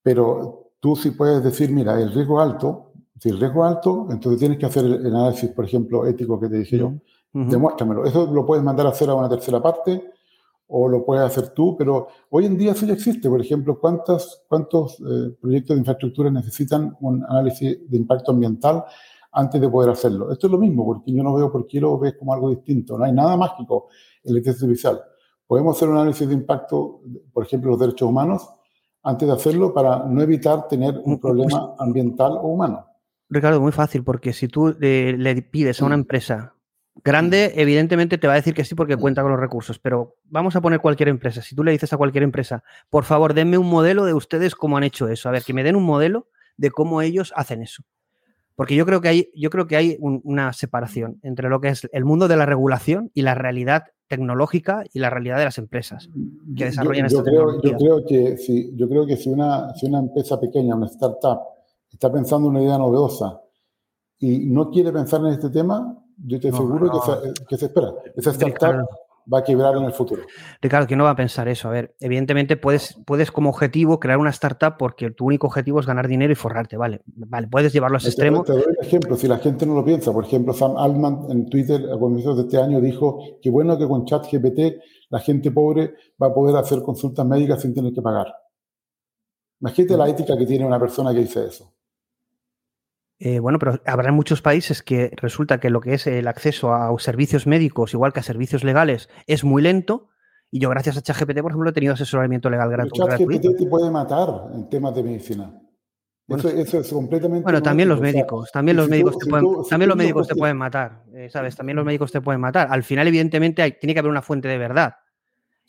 Pero tú sí puedes decir, mira, el riesgo es alto. Si el riesgo es alto, entonces tienes que hacer el análisis, por ejemplo, ético que te dije yo. Ujú. Demuéstramelo. Eso lo puedes mandar a hacer a una tercera parte o lo puedes hacer tú, pero hoy en día eso ya existe. Por ejemplo, ¿cuántos, cuántos eh, proyectos de infraestructura necesitan un análisis de impacto ambiental antes de poder hacerlo? Esto es lo mismo, porque yo no veo por qué lo ves como algo distinto. No hay nada mágico en la inteligencia artificial. Podemos hacer un análisis de impacto, por ejemplo, los derechos humanos, antes de hacerlo para no evitar tener un problema ambiental o humano. Ricardo, muy fácil, porque si tú eh, le pides a una empresa Grande, evidentemente te va a decir que sí porque cuenta con los recursos, pero vamos a poner cualquier empresa. Si tú le dices a cualquier empresa, por favor, denme un modelo de ustedes cómo han hecho eso. A ver, que me den un modelo de cómo ellos hacen eso. Porque yo creo que hay, yo creo que hay una separación entre lo que es el mundo de la regulación y la realidad tecnológica y la realidad de las empresas que desarrollan yo, esta creo, yo creo que si, yo creo que si una, si una empresa pequeña, una startup, está pensando una idea novedosa y no quiere pensar en este tema, yo te aseguro que, se, que, se, espera. Esa startup va a quebrar en el futuro. Ricardo, que no va a pensar eso. A ver, evidentemente puedes, puedes como objetivo crear una startup porque tu único objetivo es ganar dinero y forrarte, ¿vale? Vale, puedes llevarlo a ese extremo. Te doy un ejemplo, si la gente no lo piensa. Por ejemplo, Sam Altman en Twitter a comienzos de este año dijo que bueno que con ChatGPT la gente pobre va a poder hacer consultas médicas sin tener que pagar. Imagínate la ética que tiene una persona que dice eso. Eh, bueno, pero habrá muchos países que resulta que lo que es el acceso a servicios médicos, igual que a servicios legales, es muy lento. Y yo, gracias a ChatGPT, por ejemplo, he tenido asesoramiento legal gratuito. ChatGPT te puede matar en temas de medicina. eso, es completamente. Bueno, también los médicos, también los médicos te pueden, también los médicos te pueden matar, eh, ¿sabes? También los médicos te pueden matar. Al final, evidentemente, hay, tiene que haber una fuente de verdad.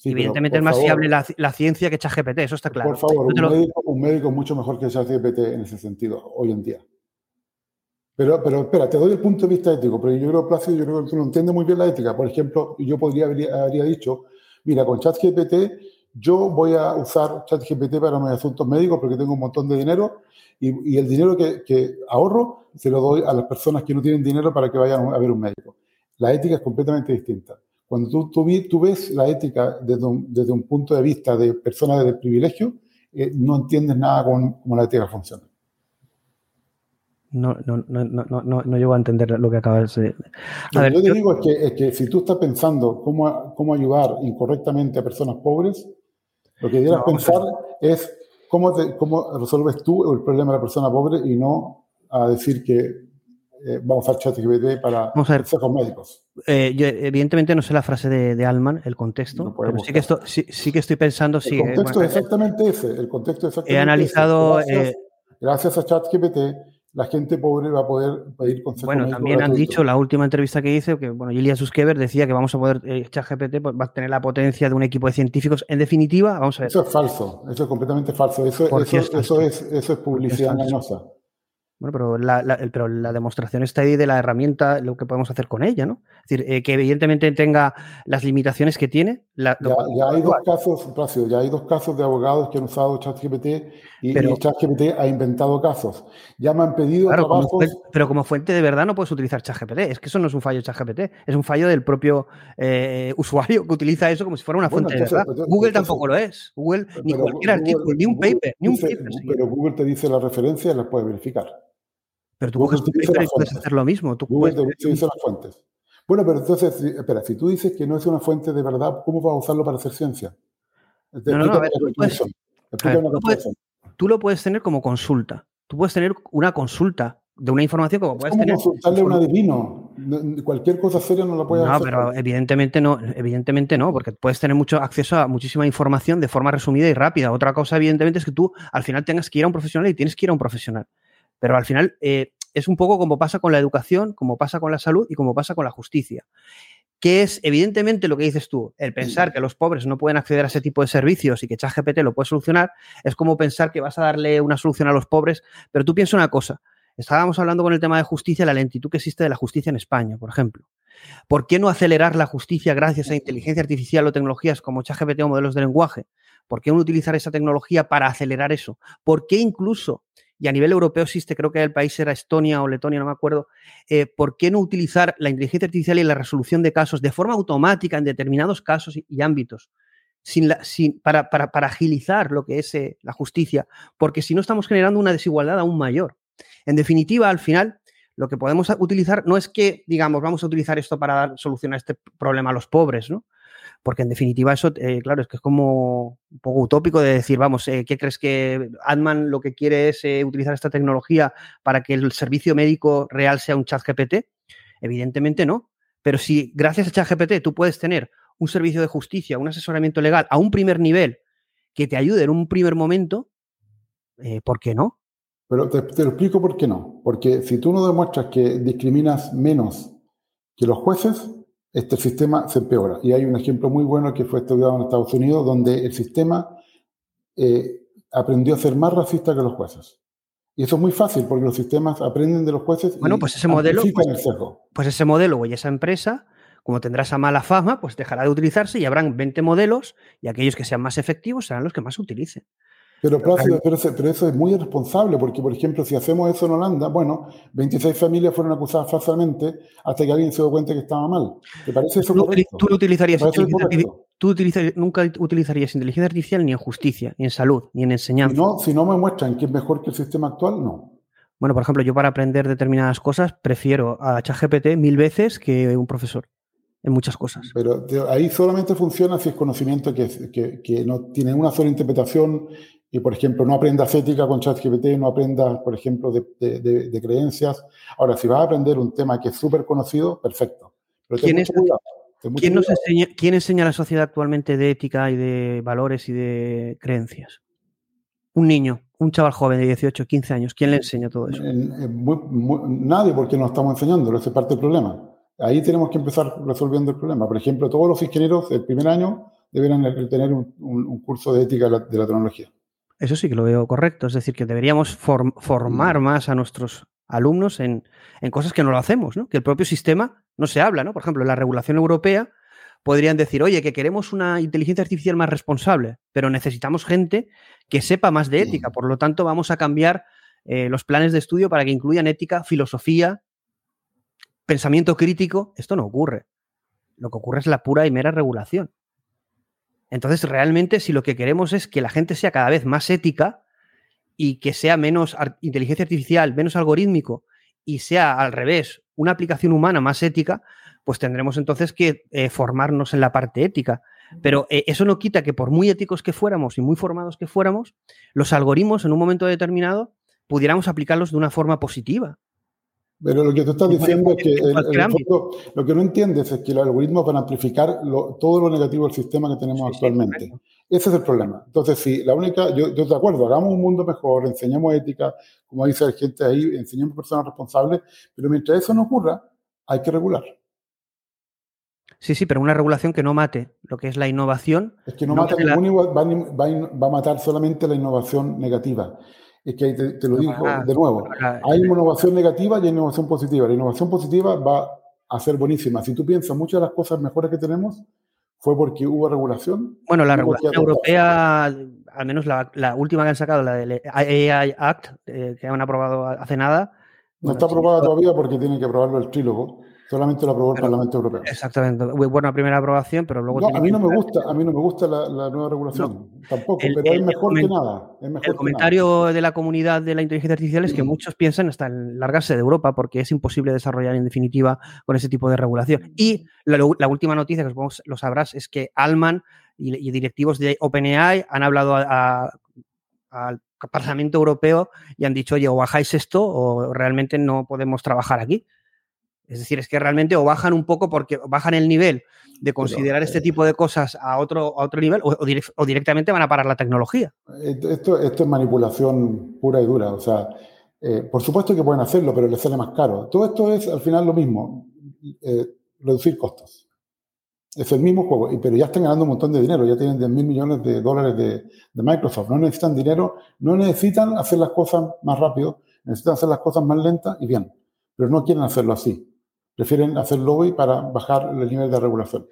evidentemente es más fiable la, la, ciencia que ChatGPT, eso está claro. Por favor, un, médico, un médico mucho mejor que ChatGPT en ese sentido, hoy en día. Pero, espera, te doy el punto de vista ético, pero yo creo, Plácido, yo creo que tú no entiendes muy bien la ética. Por ejemplo, yo podría habría dicho, mira, con ChatGPT yo voy a usar ChatGPT para mis asuntos médicos porque tengo un montón de dinero y, el dinero que, ahorro se lo doy a las personas que no tienen dinero para que vayan a ver un médico. La ética es completamente distinta. Cuando tú, ves la ética desde un, punto de vista de personas de privilegio, eh, no entiendes nada con cómo la ética funciona no, no, no, no, no, no llego a entender lo que acabas de... A lo que yo te digo es que, es que, si tú estás pensando cómo, cómo ayudar incorrectamente a personas pobres, lo que debieras pensar es cómo, te, cómo resuelves tú el problema de la persona pobre y no a decir que eh, vamos a usar ChatGPT para consejos médicos. Eh, yo, evidentemente no sé la frase de, de Alman, el contexto, pero sí que, esto, sí, sí, que estoy pensando... El contexto es exactamente ese. El contexto es exactamente he analizado... Ese. Gracias, eh, gracias a ChatGPT la gente pobre va a poder pedir. Bueno, también han dicho la última entrevista que hice que, bueno, Ilya Suskever decía que vamos a poder, eh, ChatGPT pues, va a tener la potencia de un equipo de científicos. En definitiva, vamos a ver. Eso es falso, eso es completamente falso. Eso, eso, eso, es, eso es publicidad engañosa. Bueno, pero la, pero la, demostración está ahí de la herramienta, lo que podemos hacer con ella, ¿no? Es decir, eh, que evidentemente tenga las limitaciones que tiene. ya, ya, hay dos casos, Placio, ya hay dos casos de abogados que han usado ChatGPT y, pero, y ChatGPT ha inventado casos. Ya me han pedido claro, trabajos... Como pero como fuente de verdad no puedes utilizar ChatGPT. Es que eso no es un fallo de ChatGPT, es un fallo del propio eh, usuario que utiliza eso como si fuera una bueno, fuente entonces, de verdad. Google entonces, tampoco lo es. Google, ni cualquier Google, artículo, ni un paper, ni un paper. Pero Google te dice la referencia y la puedes verificar. Pero tú Google coges tu y puedes hacer lo mismo. Tú Google puedes... te dice las fuentes. Bueno, pero entonces, espera, si tú dices que no es una fuente de verdad, ¿cómo vas a usarlo para hacer ciencia? No, no, no, a ver, tú, puedes, a ver, tú, puedes, tú, lo puedes tener como consulta. Tú puedes tener una consulta de una información como puedes como tener. consultarle a un adivino. Cualquier cosa seria no la puedes no, hacer. pero evidentemente no, evidentemente no, porque puedes tener mucho acceso a muchísima información de forma resumida y rápida. Otra cosa, evidentemente, es que tú al final tengas que ir a un profesional y tienes que ir a un profesional. Pero al final, eh, es un poco como pasa con la educación, como pasa con la salud y como pasa con la justicia. Que es evidentemente lo que dices tú, el pensar que los pobres no pueden acceder a ese tipo de servicios y que ChatGPT lo puede solucionar, es como pensar que vas a darle una solución a los pobres, pero tú piensa una cosa, estábamos hablando con el tema de justicia, la lentitud que existe de la justicia en España, por ejemplo. ¿Por qué no acelerar la justicia gracias a inteligencia artificial o tecnologías como ChatGPT o modelos de lenguaje? ¿Por qué no utilizar esa tecnología para acelerar eso? ¿Por qué incluso y a nivel europeo existe, creo que el país era Estonia o Letonia, no me acuerdo, eh, ¿por qué no utilizar la inteligencia artificial y la resolución de casos de forma automática en determinados casos y, ámbitos? Sin la, sin, para, para, para, agilizar lo que es eh, la justicia, porque si no estamos generando una desigualdad aún mayor. En definitiva, al final, lo que podemos utilizar no es que, digamos, vamos a utilizar esto para dar solución a este problema a los pobres, ¿no? Porque en definitiva eso, eh, claro, es que es como un poco utópico de decir, vamos, eh, ¿qué crees que Adman lo que quiere es eh, utilizar esta tecnología para que el servicio médico real sea un chat GPT? Evidentemente no. Pero si gracias a ChatGPT tú puedes tener un servicio de justicia, un asesoramiento legal a un primer nivel que te ayude en un primer momento, ¿por qué no? Pero te, te, explico por qué no. Porque si tú no demuestras que discriminas menos que los jueces, este sistema se empeora. Y hay un ejemplo muy bueno que fue estudiado en Estados Unidos, donde el sistema eh, aprendió a ser más racista que los jueces. Y eso es muy fácil porque los sistemas aprenden de los jueces. Bueno, pues ese modelo. Pues, pues, ese modelo y esa empresa, como tendrá esa mala fama, pues dejará de utilizarse y habrán 20 modelos y aquellos que sean más efectivos serán los que más utilicen. Pero, pero, eso es muy irresponsable, porque, por ejemplo, si hacemos eso en Holanda, bueno, 26 familias fueron acusadas falsamente hasta que alguien se dio cuenta que estaba mal. ¿Te parece eso ¿Tú, ¿Tú, utilizarías tú nunca utilizarías inteligencia artificial ni en justicia, ni en salud, ni en enseñanza? no, si no me muestran que es mejor que el sistema actual, no. Bueno, por ejemplo, yo para aprender determinadas cosas prefiero a ChatGPT mil veces que un profesor en muchas cosas. Pero ahí solamente funciona si es conocimiento que, que, que, no tiene una sola interpretación y, por ejemplo, no aprendas ética con ChatGPT, no aprendas, por ejemplo, de, creencias. Ahora, si vas a aprender un tema que es súper conocido, perfecto. ¿Quién, enseña, ¿Quién enseña a la sociedad actualmente de ética y de valores y de creencias? Un niño, un chaval joven de 18, 15 años, ¿quién le enseña todo eso? nadie, porque no estamos enseñando, ese es parte del problema. Ahí tenemos que empezar resolviendo el problema. Por ejemplo, todos los ingenieros del primer año deberían tener un curso de ética de la tecnología. Eso sí que lo veo correcto. Es decir, que deberíamos formar más a nuestros alumnos en, cosas que no lo hacemos, ¿no? Que el propio sistema no se habla, ¿no? Por ejemplo, en la regulación europea podrían decir, oye, que queremos una inteligencia artificial más responsable, pero necesitamos gente que sepa más de ética. Por lo tanto, vamos a cambiar eh, los planes de estudio para que incluyan ética, filosofía, pensamiento crítico. Esto no ocurre. Lo que ocurre es la pura y mera regulación. Entonces, realmente, si lo que queremos es que la gente sea cada vez más ética y que sea menos inteligencia artificial, menos algorítmico y sea al revés, una aplicación humana más ética, pues tendremos entonces que eh, formarnos en la parte ética. Pero eh, eso no quita que por muy éticos que fuéramos y muy formados que fuéramos, los algoritmos en un momento determinado pudiéramos aplicarlos de una forma positiva. Pero lo que tú estás diciendo es que lo que no entiendes es que los algoritmos van a amplificar todo lo negativo del sistema que tenemos actualmente. Ese es el problema. Entonces, si la única, yo, yo de acuerdo, hagamos un mundo mejor, enseñemos ética, como dice la gente ahí, enseñemos personas responsables, pero mientras eso no ocurra, hay que regular. Sí, sí, pero una regulación que no mate lo que es la innovación. Es que no, mata ningún va, va, a matar solamente la innovación negativa es que te, lo digo de nuevo, hay innovación negativa y hay innovación positiva. La innovación positiva va a ser buenísima. Si tú piensas, muchas de las cosas mejores que tenemos fue porque hubo regulación. Bueno, la regulación europea, al menos la, última que han sacado, la del AI Act, eh, que han aprobado hace nada. No está aprobada todavía porque tiene que aprobarlo el trílogo. Solamente lo aprobó el Parlamento Europeo. Exactamente. Buena primera aprobación, pero luego. No, a mí no me gusta, a mí no me gusta la, nueva regulación. Tampoco, pero es mejor que nada. el comentario de la comunidad de la inteligencia artificial es que muchos piensan hasta en largarse de Europa porque es imposible desarrollar en definitiva con ese tipo de regulación. Y la, última noticia, que supongo lo sabrás, es que Alman y, directivos de OpenAI han hablado al Parlamento Europeo y han dicho, oye, o bajáis esto o realmente no podemos trabajar aquí. Es decir, es que realmente o bajan un poco porque bajan el nivel de considerar este tipo de cosas a otro, a otro nivel o, directamente van a parar la tecnología. Esto, esto es manipulación pura y dura. O sea, eh, por supuesto que pueden hacerlo, pero les sale más caro. Todo esto es al final lo mismo, eh, reducir costos. Es el mismo juego, pero ya están ganando un montón de dinero, ya tienen 10 mil millones de dólares de, de Microsoft. No necesitan dinero, no necesitan hacer las cosas más rápido, necesitan hacer las cosas más lentas y bien, pero no quieren hacerlo así prefieren hacer lobby para bajar el nivel de regulación.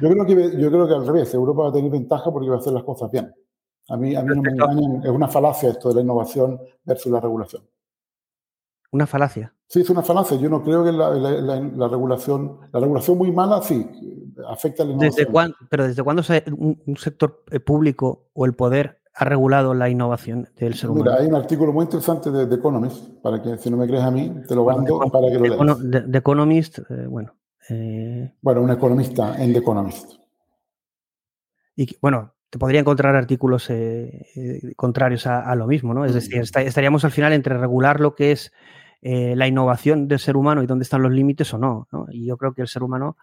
Yo creo, que, yo creo que al revés, Europa va a tener ventaja porque va a hacer las cosas bien. A mí, a mí no me engañan, es una falacia esto de la innovación versus la regulación. ¿Una falacia? Sí, es una falacia. Yo no creo que la, la, regulación, la regulación muy mala, sí, afecta a la innovación. pero ¿desde cuándo un sector eh, público o el poder ha regulado la innovación del ser humano. Mira, hay un artículo muy interesante de The Economist, para que si no me crees a mí, te lo mando para que lo leas. The, Economist, eh, bueno. Eh, bueno, un economista en The Economist. Y bueno, te podría encontrar artículos eh, contrarios a, lo mismo, ¿no? Es decir, estaríamos al final entre regular lo que es la innovación del ser humano y dónde están los límites o no, ¿no? Y yo creo que el ser humano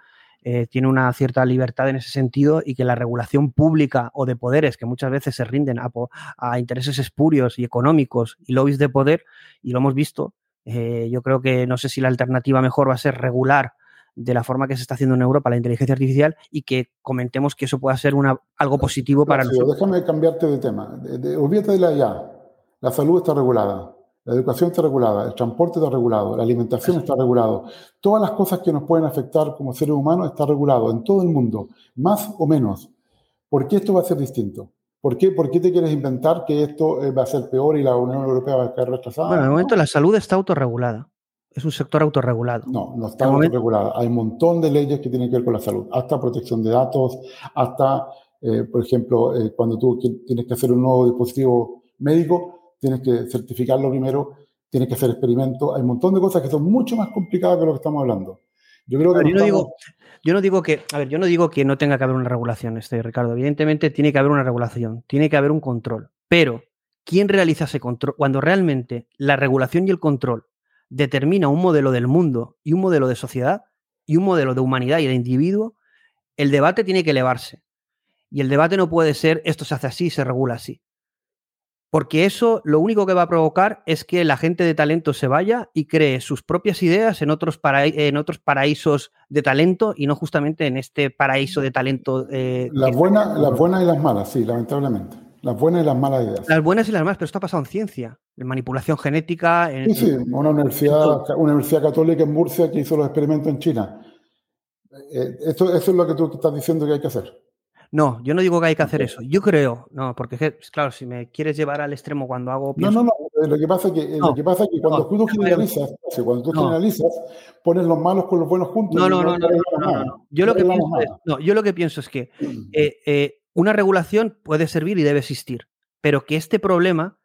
eh, tiene una cierta libertad en ese sentido y que la regulación pública o de poderes que muchas veces se rinden a, intereses espurios y económicos y lobbies de poder, y lo hemos visto, eh, yo creo que no sé si la alternativa mejor va a ser regular de la forma que se está haciendo en Europa la inteligencia artificial y que comentemos que eso pueda ser una, algo positivo para nosotros. Déjame cambiarte de tema. olvídate de la IA. La salud está regulada, la educación está regulada, el transporte está regulado, la alimentación está regulado. Todas las cosas que nos pueden afectar como seres humanos está regulado en todo el mundo, más o menos. ¿Por qué esto va a ser distinto? ¿Por qué, ¿Por qué te quieres inventar que esto eh, va a ser peor y la Unión Europea va a quedar retrasada? Bueno, en el momento la salud está autorregulada. Es un sector autorregulado. No, no está autorregulada. Hay un montón de leyes que tienen que ver con la salud, hasta protección de datos, hasta, eh, por ejemplo, eh, cuando tú tienes que hacer un nuevo dispositivo médico, tienes que certificarlo primero, tienes que hacer experimentos. Hay un montón de cosas que son mucho más complicadas que lo que estamos hablando. Yo creo que. no digo, yo no digo que, a ver, yo no digo que no tenga que haber una regulación, este Ricardo. Evidentemente tiene que haber una regulación, tiene que haber un control. Pero, ¿quién realiza ese control? Cuando realmente la regulación y el control determina un modelo del mundo y un modelo de sociedad y un modelo de humanidad y de individuo, el debate tiene que elevarse. Y el debate no puede ser esto se hace así, se regula así. Porque eso lo único que va a provocar es que la gente de talento se vaya y cree sus propias ideas en otros, en otros paraísos de talento y no justamente en este paraíso de talento. Eh, las, buenas, las buenas y las malas, sí, lamentablemente. Las buenas y las malas ideas. Las buenas y las malas, pero esto ha pasado en ciencia, en manipulación genética. sí, sí, una universidad, una universidad católica en Murcia que hizo los experimentos en China. Eh, eso es lo que tú estás diciendo que hay que hacer. No, yo no digo que hay que hacer eso. Yo creo, no, porque claro, si me quieres llevar al extremo cuando hago. No, no, no. Eh, lo que pasa es que, lo que, pasa que cuando tú generalizas, cuando tú generalizas, pones los malos con los buenos juntos. No, no, no, no, Yo lo que pienso es, no, yo lo que pienso es que eh, eh, una regulación puede servir y debe existir, pero que este problema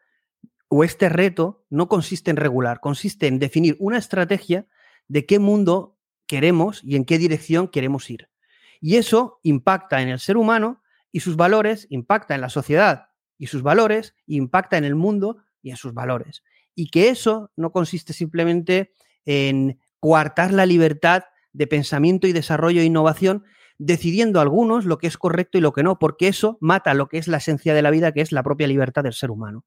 o este reto no consiste en regular, consiste en definir una estrategia de qué mundo queremos y en qué dirección queremos ir. Y eso impacta en el ser humano y sus valores, impacta en la sociedad y sus valores, impacta en el mundo y en sus valores. Y que eso no consiste simplemente en coartar la libertad de pensamiento y desarrollo e innovación, decidiendo algunos lo que es correcto y lo que no, porque eso mata lo que es la esencia de la vida, que es la propia libertad del ser humano.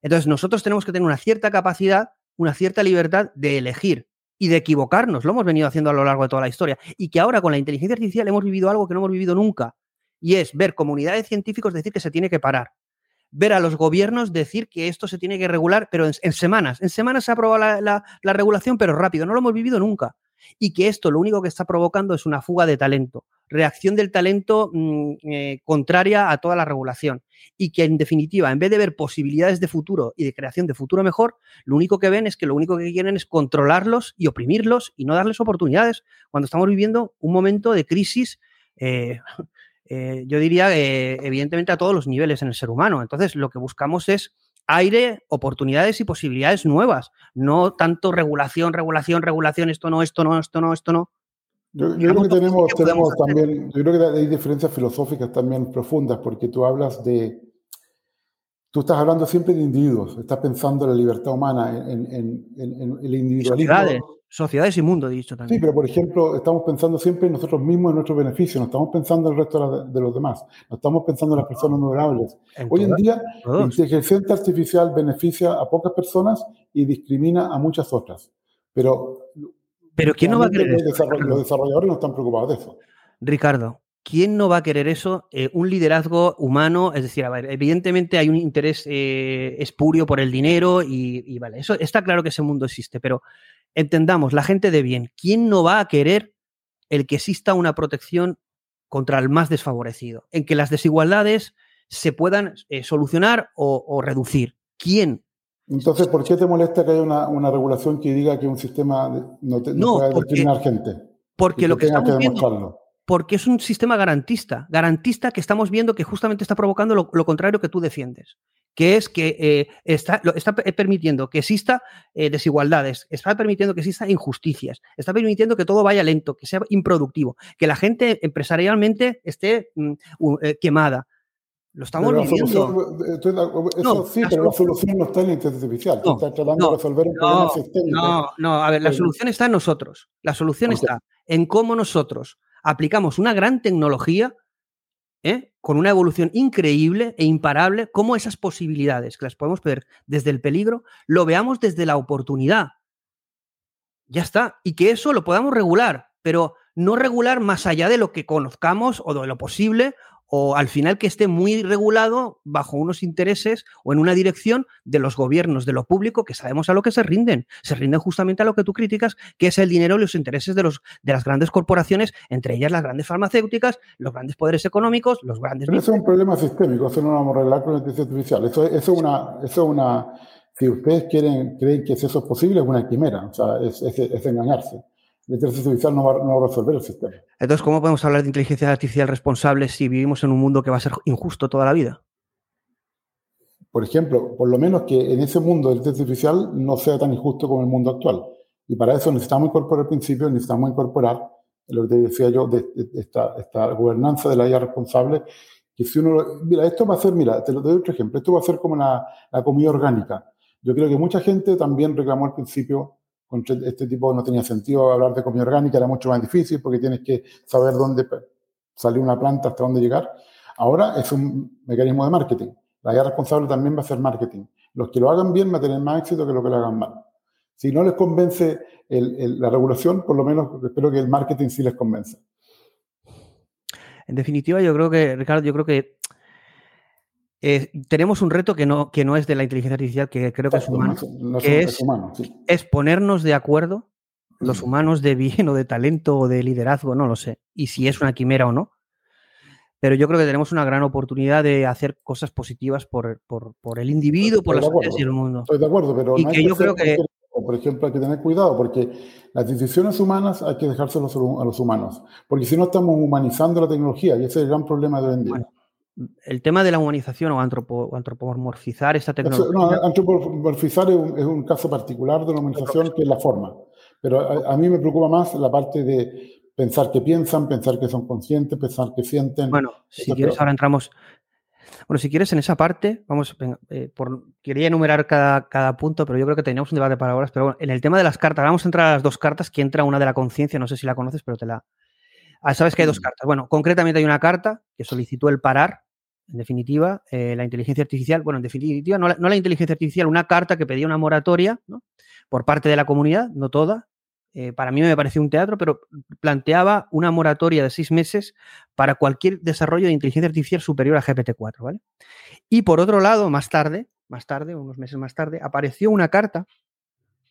Entonces nosotros tenemos que tener una cierta capacidad, una cierta libertad de elegir y de equivocarnos. Lo hemos venido haciendo a lo largo de toda la historia. Y que ahora con la inteligencia artificial hemos vivido algo que no hemos vivido nunca. Y es ver comunidades de científicos decir que se tiene que parar. Ver a los gobiernos decir que esto se tiene que regular, pero en, semanas. En semanas se ha aprobado la regulación, pero rápido. No lo hemos vivido nunca. Y que esto lo único que está provocando es una fuga de talento reacción del talento mm, eh, contraria a toda la regulación. Y que en definitiva, en vez de ver posibilidades de futuro y de creación de futuro mejor, lo único que ven es que lo único que quieren es controlarlos y oprimirlos y no darles oportunidades cuando estamos viviendo un momento de crisis. Eh, eh, yo diría, evidentemente, a todos los niveles en el ser humano. Entonces, lo que buscamos es aire, oportunidades y posibilidades nuevas, no tanto regulación, regulación, regulación, esto no, esto no, esto no, esto no. Yo, creo que tenemos, tenemos también, yo creo que hay diferencias filosóficas también profundas, porque tú hablas de, tú estás hablando siempre de individuos, estás pensando en la libertad humana, en, en, el individualismo. Sociedades, sociedades y mundo, dicho también. Sí, pero por ejemplo, estamos pensando siempre en nosotros mismos, en nuestro beneficio, no estamos pensando en el resto de los demás, no estamos pensando en las personas vulnerables. Hoy en día, la inteligencia artificial beneficia a pocas personas y discrimina a muchas otras. Pero pero ¿quién no va a eso? Los desarrolladores no están preocupados de eso. Ricardo, ¿quién no va a querer eso? Eh, un liderazgo humano, es decir, a ver, evidentemente hay un interés eh, espurio por el dinero y, vale, eso está claro que ese mundo existe, pero entendamos, la gente de bien, ¿quién no va a querer el que exista una protección contra el más desfavorecido? En que las desigualdades se puedan eh, solucionar o reducir. ¿Quién entonces, ¿por qué te molesta que haya una, regulación que diga que un sistema no, te, puede discriminar gente? Porque lo que estamos viendo, porque es un sistema garantista, garantista que estamos viendo que justamente está provocando lo, contrario que tú defiendes, que es que eh, está, está, permitiendo que exista eh, desigualdades, está permitiendo que exista injusticias, está permitiendo que todo vaya lento, que sea improductivo, que la gente empresarialmente esté mm, eh, quemada, lo estamos viviendo. eso sí, pero la solución no está en la inteligencia artificial. No, está tratando de resolver un problema sistémico. No, no, a ver, la solución está en nosotros. La solución está en cómo nosotros aplicamos una gran tecnología ¿eh? con una evolución increíble e imparable, cómo esas posibilidades que las podemos ver desde el peligro, lo veamos desde la oportunidad. Ya está. Y que eso lo podamos regular, pero no regular más allá de lo que conozcamos o de lo posible o al final que esté muy regulado bajo unos intereses o en una dirección de los gobiernos, de lo público, que sabemos a lo que se rinden. Se rinden justamente a lo que tú criticas, que es el dinero y los intereses de, los, de las grandes corporaciones, entre ellas las grandes farmacéuticas, los grandes poderes económicos, los grandes... Pero eso es un problema sistémico, eso no lo vamos a arreglar con la inteligencia artificial. Eso, es una... Eso es una si ustedes quieren, creen que eso es posible, es una quimera, o sea, es, es engañarse la inteligencia artificial no va, a resolver el sistema. Entonces, ¿cómo podemos hablar de inteligencia artificial responsable si vivimos en un mundo que va a ser injusto toda la vida? Por ejemplo, por lo menos que en ese mundo de inteligencia artificial no sea tan injusto como el mundo actual. Y para eso necesitamos incorporar principios, necesitamos incorporar lo que te decía yo, de, esta, gobernanza de la IA responsable, que si uno, mira, esto va a ser, mira, te lo doy otro ejemplo, esto va a ser como la comida orgánica. Yo creo que mucha gente también reclamó al principio con este tipo no tenía sentido hablar de comida orgánica, era mucho más difícil porque tienes que saber dónde salió una planta, hasta dónde llegar. Ahora es un mecanismo de marketing. La guía responsable también va a ser marketing. Los que lo hagan bien van a tener más éxito que los que lo hagan mal. Si no les convence la regulación, por lo menos espero que el marketing sí les convence. En definitiva, yo creo que, Ricardo, yo creo que tenemos un reto que no, que no es de la inteligencia artificial, que creo que es humano, que es, es, ponernos de acuerdo, los humanos de bien o de talento o de liderazgo, no lo sé, y si es una quimera o no. Pero yo creo que tenemos una gran oportunidad de hacer cosas positivas por, por, el individuo, por la sociedad y el mundo. Estoy de acuerdo, pero y que yo creo que... Por ejemplo, hay que tener cuidado porque las decisiones humanas hay que dejárselas a los humanos, porque si no estamos humanizando la tecnología y ese es el gran problema de hoy en día el tema de la humanización o antropomorfizar esta tecnología. No, antropomorfizar es un, caso particular de la humanización que es la forma. Pero a, mí me preocupa más la parte de pensar que piensan, pensar que son conscientes, pensar que sienten. Bueno, si quieres, ahora entramos. Bueno, si quieres, en esa parte, vamos, eh, por, quería enumerar cada, cada, punto, pero yo creo que teníamos un debate para ahora. Pero bueno, en el tema de las cartas, vamos a entrar a las dos cartas, que entra una de la conciencia, no sé si la conoces, pero te la. Ah, sabes que hay dos mm. cartas. Bueno, concretamente hay una carta que solicitó el parar en definitiva, eh, la inteligencia artificial, bueno, en definitiva, no la, inteligencia artificial, una carta que pedía una moratoria por parte de la comunidad, no toda. Eh, para mí me pareció un teatro, pero planteaba una moratoria de seis meses para cualquier desarrollo de inteligencia artificial superior a GPT-4, ¿vale? Y por otro lado, más tarde, más tarde, unos meses más tarde, apareció una carta,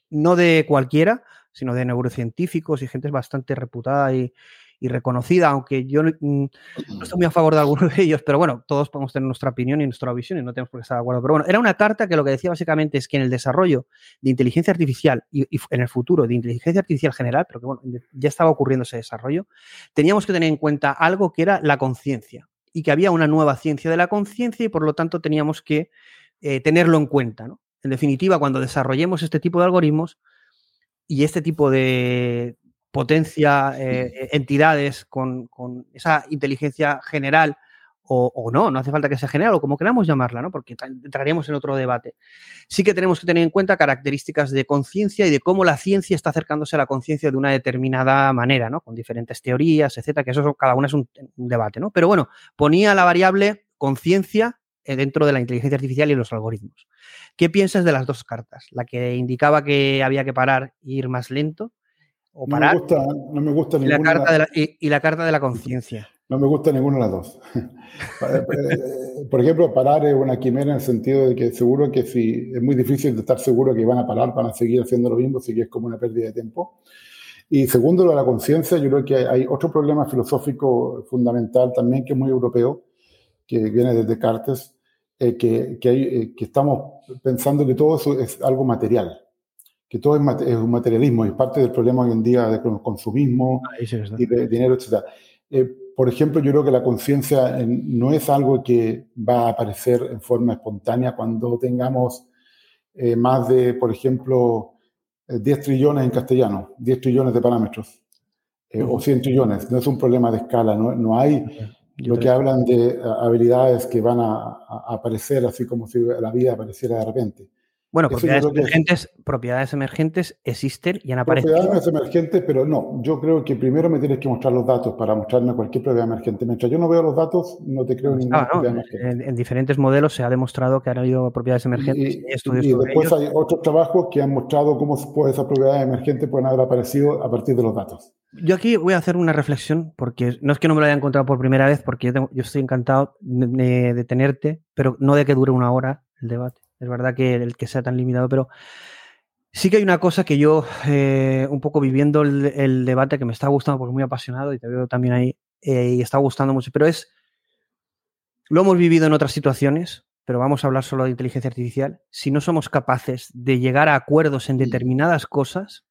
no de cualquiera, sino de neurocientíficos y gente bastante reputada y, y reconocida, aunque yo mm, no, estoy muy a favor de algunos de ellos, pero bueno, todos podemos tener nuestra opinión y nuestra visión y no tenemos por qué estar de acuerdo. Pero bueno, era una carta que lo que decía básicamente es que en el desarrollo de inteligencia artificial y, en el futuro de inteligencia artificial general, pero que bueno, ya estaba ocurriendo ese desarrollo, teníamos que tener en cuenta algo que era la conciencia y que había una nueva ciencia de la conciencia y por lo tanto teníamos que eh, tenerlo en cuenta. ¿no? En definitiva, cuando desarrollemos este tipo de algoritmos, y este tipo de, potencia eh, entidades con, esa inteligencia general o, no, no hace falta que sea general o como queramos llamarla, ¿no? porque entraríamos en otro debate. Sí que tenemos que tener en cuenta características de conciencia y de cómo la ciencia está acercándose a la conciencia de una determinada manera, ¿no? con diferentes teorías, etcétera, que eso cada una es un, debate. ¿no? Pero bueno, ponía la variable conciencia eh, dentro de la inteligencia artificial y los algoritmos. ¿Qué piensas de las dos cartas? La que indicaba que había que parar e ir más lento no me gusta, no me gusta y La carta de la, y, la carta de la conciencia. No me gusta ninguna de las dos. Por ejemplo, parar es una quimera en el sentido de que seguro que si es muy difícil de estar seguro que van a parar, van a seguir haciendo lo mismo, así que es como una pérdida de tiempo. Y segundo, lo de la conciencia, yo creo que hay otro problema filosófico fundamental también que es muy europeo, que viene desde Descartes, eh, que, que, hay, eh, que estamos pensando que todo eso es algo material que todo es, un materialismo, es parte del problema hoy en día del consumismo ah, y de dinero, etc. Eh, por ejemplo, yo creo que la conciencia no es algo que va a aparecer en forma espontánea cuando tengamos eh, más de, por ejemplo, 10 eh, trillones en castellano, 10 trillones de parámetros, o 100 trillones. No es un problema de escala, no, no hay lo que hablan de habilidades que van a, aparecer así como si la vida apareciera de repente. Bueno, propiedades emergentes, propiedades emergentes existen y han aparecido. Propiedades emergentes, pero no. Yo creo que primero me tienes que mostrar los datos para mostrarme cualquier propiedad emergente. Mientras yo no veo los datos, no te creo en ninguna propiedad emergente. En, diferentes modelos se ha demostrado que han habido propiedades emergentes. Y, y, después hay otros trabajos que han mostrado cómo esa propiedades emergentes pueden haber aparecido a partir de los datos. yo aquí voy a hacer una reflexión, porque no es que no me lo haya encontrado por primera vez, porque yo, estoy encantado de, tenerte, pero no de que dure una hora el debate. Es verdad que el que sea tan limitado, pero sí que hay una cosa que yo, eh, un poco viviendo el, debate, que me está gustando porque es muy apasionado y te veo también ahí, eh, y está gustando mucho, pero es, lo hemos vivido en otras situaciones, pero vamos a hablar solo de inteligencia artificial. Si no somos capaces de llegar a acuerdos en determinadas cosas,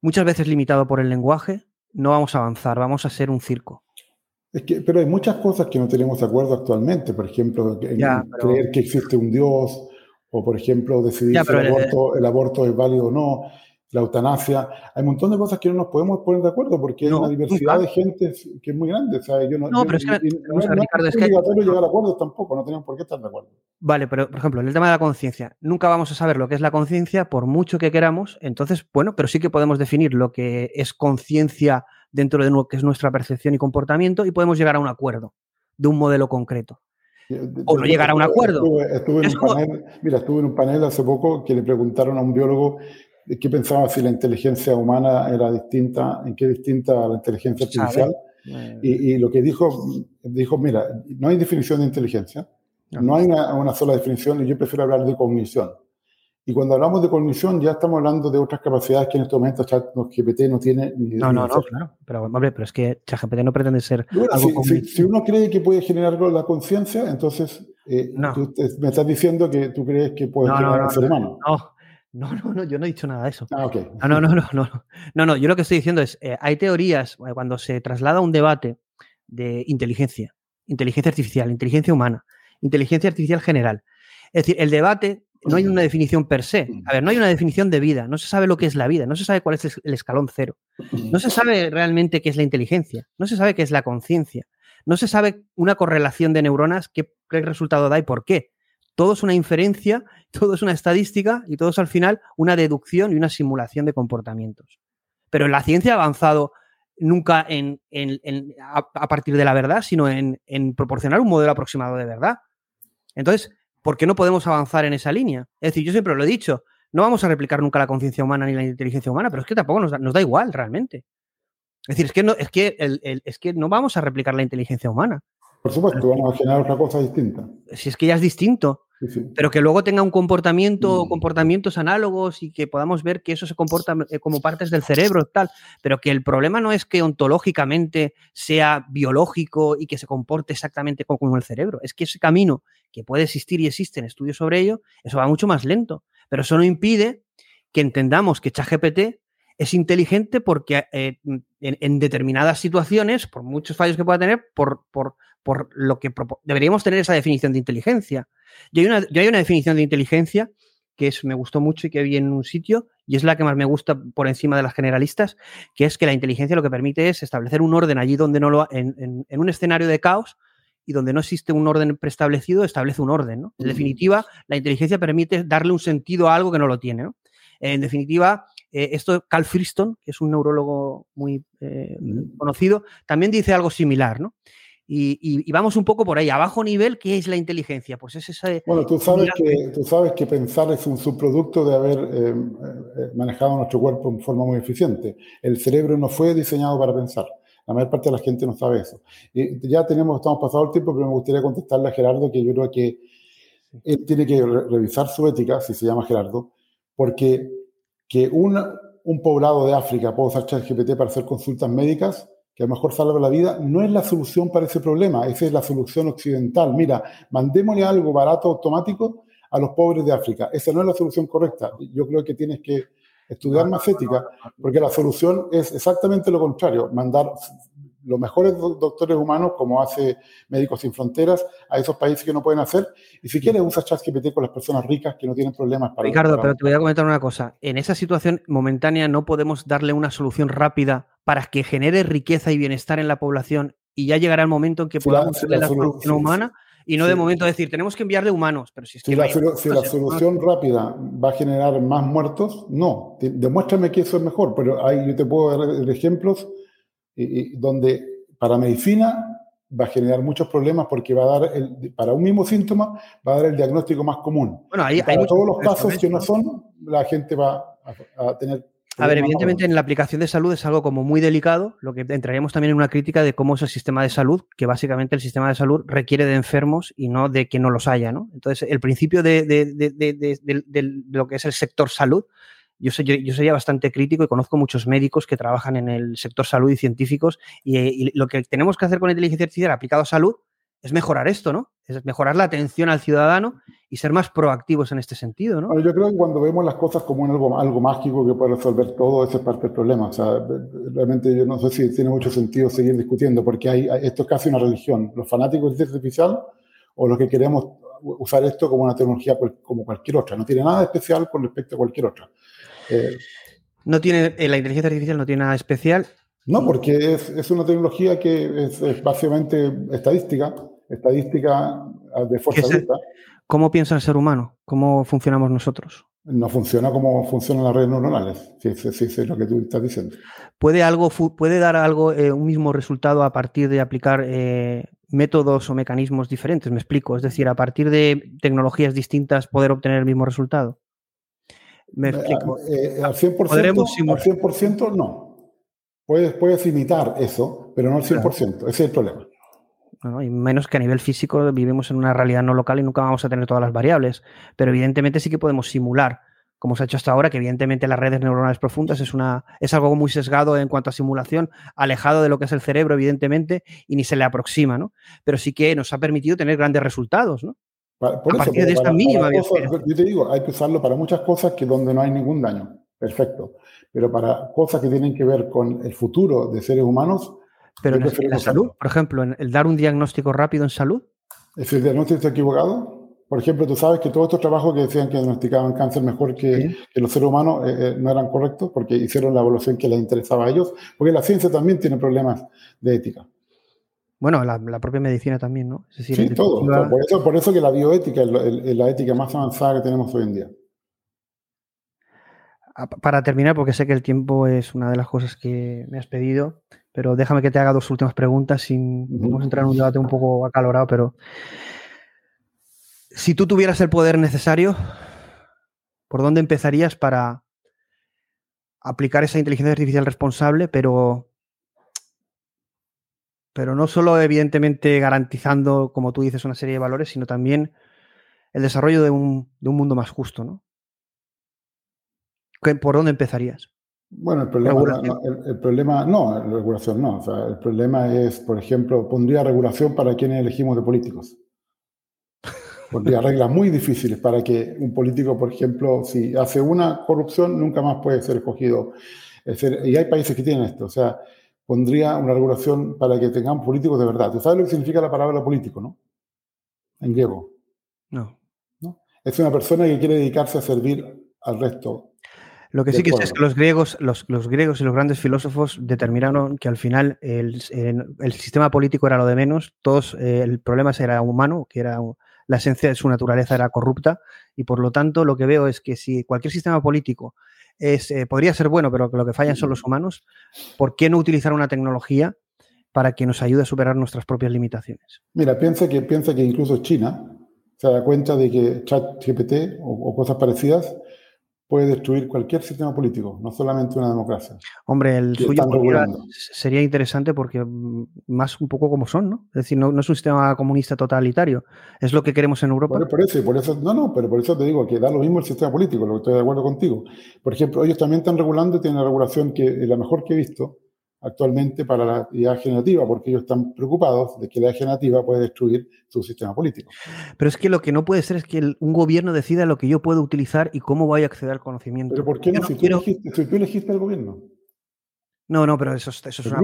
muchas veces limitado por el lenguaje, no vamos a avanzar, vamos a ser un circo. Es que, pero hay muchas cosas que no tenemos de acuerdo actualmente, por ejemplo, creer que existe un Dios, o por ejemplo decidir si el, aborto, el aborto es válido o no la eutanasia. Hay un montón de cosas que no nos podemos poner de acuerdo porque hay una diversidad de gente que es muy grande. yo no, no pero es que, no, es, obligatorio llegar a acuerdos tampoco, no tenemos por qué estar de acuerdo. Vale, pero por ejemplo, en el tema de la conciencia, nunca vamos a saber lo que es la conciencia por mucho que queramos. Entonces, bueno, pero sí que podemos definir lo que es conciencia dentro de lo que es nuestra percepción y comportamiento y podemos llegar a un acuerdo de un modelo concreto. O no llegar a un acuerdo. Estuve, en un panel, mira, estuve en un panel hace poco que le preguntaron a un biólogo qué pensaba si la inteligencia humana era distinta, en qué distinta a la inteligencia artificial. Y, lo que dijo, dijo, mira, no hay definición de inteligencia, no, hay una, sola definición y yo prefiero hablar de cognición. Y cuando hablamos de cognición ya estamos hablando de otras capacidades que en este momento ChatGPT no tiene ni No, no, no, claro. Pero, pero es que ChatGPT no pretende ser algo si, si, uno cree que puede generar la conciencia, entonces eh, tú me estás diciendo que tú crees que puede generar un ser humano. No, no, no, no, yo no he dicho nada de eso. Ah, no, no, no, no, no, no, yo lo que estoy diciendo es, eh, hay teorías, eh, cuando se traslada un debate de inteligencia, inteligencia artificial, inteligencia humana, inteligencia artificial general. Es decir, el debate no hay una definición per se. A ver, no hay una definición de vida, no se sabe lo que es la vida, no se sabe cuál es el escalón cero, no se sabe realmente qué es la inteligencia, no se sabe qué es la conciencia, no se sabe una correlación de neuronas, qué resultado da y por qué todo es una inferencia, todo es una estadística y todo es al final una deducción y una simulación de comportamientos. Pero la ciencia ha avanzado nunca en, a, partir de la verdad, sino en, proporcionar un modelo aproximado de verdad. Entonces, ¿por qué no podemos avanzar en esa línea? Es decir, yo siempre lo he dicho, no vamos a replicar nunca la conciencia humana ni la inteligencia humana, pero es que tampoco nos da, igual realmente. Es decir, es que, no, es, que es que no vamos a replicar la inteligencia humana. Por supuesto, vamos a generar otra cosa distinta. Si es que ya es distinto. Pero que luego tenga un comportamiento, mm. comportamientos análogos y que podamos ver que eso se comporta eh, como partes del cerebro, tal. Pero que el problema no es que ontológicamente sea biológico y que se comporte exactamente como, el cerebro. Es que ese camino que puede existir y existen estudios sobre ello, eso va mucho más lento. Pero eso no impide que entendamos que ChatGPT es inteligente porque eh, en, determinadas situaciones, por muchos fallos que pueda tener, por, por, por lo que deberíamos tener esa definición de inteligencia. Yo hay, una, yo hay una definición de inteligencia que es, me gustó mucho y que vi en un sitio, y es la que más me gusta por encima de las generalistas, que es que la inteligencia lo que permite es establecer un orden allí donde no lo, en, en, un escenario de caos y donde no existe un orden preestablecido, establece un orden. ¿no? En definitiva, la inteligencia permite darle un sentido a algo que no lo tiene. ¿no? En definitiva, eh, esto Carl Friston, que es un neurólogo muy eh, conocido, también dice algo similar, ¿no? Y, vamos un poco por ahí. A bajo nivel, ¿qué es la inteligencia? Pues es esa. Bueno, tú sabes, que, tú sabes que pensar es un subproducto de haber eh, eh, manejado nuestro cuerpo en forma muy eficiente. El cerebro no fue diseñado para pensar. La mayor parte de la gente no sabe eso. Y ya tenemos, estamos pasado el tiempo, pero me gustaría contestarle a Gerardo que yo creo que él tiene que revisar su ética, si se llama Gerardo, porque que un, un poblado de África pueda usar ChatGPT para hacer consultas médicas que a lo mejor salva la vida, no es la solución para ese problema, esa es la solución occidental. Mira, mandémosle algo barato automático a los pobres de África. Esa no es la solución correcta. Yo creo que tienes que estudiar más ética, porque la solución es exactamente lo contrario, mandar los mejores doctores humanos, como hace Médicos Sin Fronteras, a esos países que no pueden hacer. Y si quieres, usa ChatGPT con las personas ricas que no tienen problemas para... Ricardo, pero te voy a comentar una cosa. En esa situación momentánea no podemos darle una solución rápida para que genere riqueza y bienestar en la población y ya llegará el momento en que podamos darle la, solución humana y no de momento decir, tenemos que enviarle humanos. Pero si, es que la, si la solución rápida va a generar más muertos, no. Demuéstrame que eso es mejor, pero ahí yo te puedo dar ejemplos donde para medicina va a generar muchos problemas porque va a dar, el, para un mismo síntoma, va a dar el diagnóstico más común. Bueno, ahí, para todos los casos que no son, la gente va a, tener A ver, evidentemente en la aplicación de salud es algo como muy delicado, lo que entraríamos también en una crítica de cómo es el sistema de salud, que básicamente el sistema de salud requiere de enfermos y no de que no los haya, ¿no? Entonces, el principio de, de lo que es el sector salud yo, yo, sería bastante crítico y conozco muchos médicos que trabajan en el sector salud y científicos y, lo que tenemos que hacer con inteligencia artificial aplicado a salud es mejorar esto, ¿no? Es mejorar la atención al ciudadano y ser más proactivos en este sentido, ¿no? yo creo que cuando vemos las cosas como algo, algo mágico que puede resolver todo, ese es parte del problema. O sea, realmente yo no sé si tiene mucho sentido seguir discutiendo, porque hay, esto es casi una religión. Los fanáticos de inteligencia artificial o los que queremos usar esto como una tecnología como cualquier otra. No tiene nada especial con respecto a cualquier otra. Eh, no tiene, eh, la inteligencia artificial no tiene nada especial. No, porque es, una tecnología que es, básicamente estadística, estadística de fuerza bruta. ¿Cómo piensa el ser humano? ¿Cómo funcionamos nosotros? No funciona como funcionan las redes neuronales, si es lo que tú estás diciendo. ¿Puede, algo, puede dar algo, eh, un mismo resultado a partir de aplicar métodos o mecanismos diferentes? Me explico. Es decir, a partir de tecnologías distintas poder obtener el mismo resultado. Me eh, explico. Eh, al 100%, no. Puedes, puedes imitar eso, pero no al 100%. Ese es el problema. y menos que a nivel físico vivimos en una realidad no local y nunca vamos a tener todas las variables. Pero evidentemente sí que podemos simular, como se ha hecho hasta ahora, que evidentemente las redes neuronales profundas es, una, es algo muy sesgado en cuanto a simulación, alejado de lo que es el cerebro, evidentemente, y ni se le aproxima, ¿no? Pero sí que nos ha permitido tener grandes resultados, ¿no? a partir de esta mínima Yo te digo, hay que usarlo para muchas cosas que donde no hay ningún daño. Perfecto. Pero para cosas que tienen que ver con el futuro de seres humanos. Pero en, la salud, por ejemplo, en el dar un diagnóstico rápido en salud. ¿Es el diagnóstico equivocado? Por ejemplo, tú sabes que todos estos trabajos que decían que diagnosticaban cáncer mejor que, los seres humanos eh, eh, no eran correctos porque hicieron la evolución que les interesaba a ellos, porque la ciencia también tiene problemas de ética. Bueno, la, propia medicina también, ¿no? sí, todo. Por, eso, por eso que la bioética es la ética más avanzada que tenemos hoy en día. Para terminar, porque sé que el tiempo es una de las cosas que me has pedido, pero déjame que te haga dos últimas preguntas sin vamos a entrar en un debate un poco acalorado, pero si tú tuvieras el poder necesario, ¿por dónde empezarías para aplicar esa inteligencia artificial responsable, pero pero no solo evidentemente garantizando, como tú dices, una serie de valores, sino también el desarrollo de un, mundo más justo, ¿no? ¿Por dónde empezarías? Bueno, el problema, no, el, problema, no, regulación no. O sea, el problema es, por ejemplo, pondría regulación para quienes elegimos de políticos. Pondría reglas muy difíciles para que un político, por ejemplo, si hace una corrupción, nunca más puede ser escogido. y hay países que tienen esto. O sea, pondría una regulación para que tengan políticos de verdad. ¿Tú sabes lo que significa la palabra político, no? En griego. No. Es una persona que quiere dedicarse a servir al resto. Lo que sí que es que los griegos, los, griegos y los grandes filósofos determinaron que al final el, sistema político era lo de menos, todos, eh, el problema era humano, que era la esencia de su naturaleza era corrupta, y por lo tanto lo que veo es que si cualquier sistema político eh, podría ser bueno, pero lo que fallan son los humanos, ¿por qué no utilizar una tecnología para que nos ayude a superar nuestras propias limitaciones? Mira, piensa que, piensa que incluso China se da cuenta de que ChatGPT o, o cosas parecidas puede destruir cualquier sistema político, no solamente una democracia. Hombre, el suyo sería interesante porque mm, más un poco como son, ¿no? Es decir, no, es un sistema comunista totalitario, es lo que queremos en Europa. Por, eso, por eso, no, no, pero por eso te digo que da lo mismo el sistema político, lo que estoy de acuerdo contigo. Por ejemplo, ellos también están regulando y tienen una regulación que es la mejor que he visto, actualmente para la IA generativa, porque ellos están preocupados de que la IA generativa puede destruir su sistema político. Pero es que lo que no puede ser es que un gobierno decida lo que yo puedo utilizar y cómo voy a acceder al conocimiento. ¿Pero por qué no? si, tú elegiste, si, tú elegiste, al gobierno. No, no, pero eso, es una,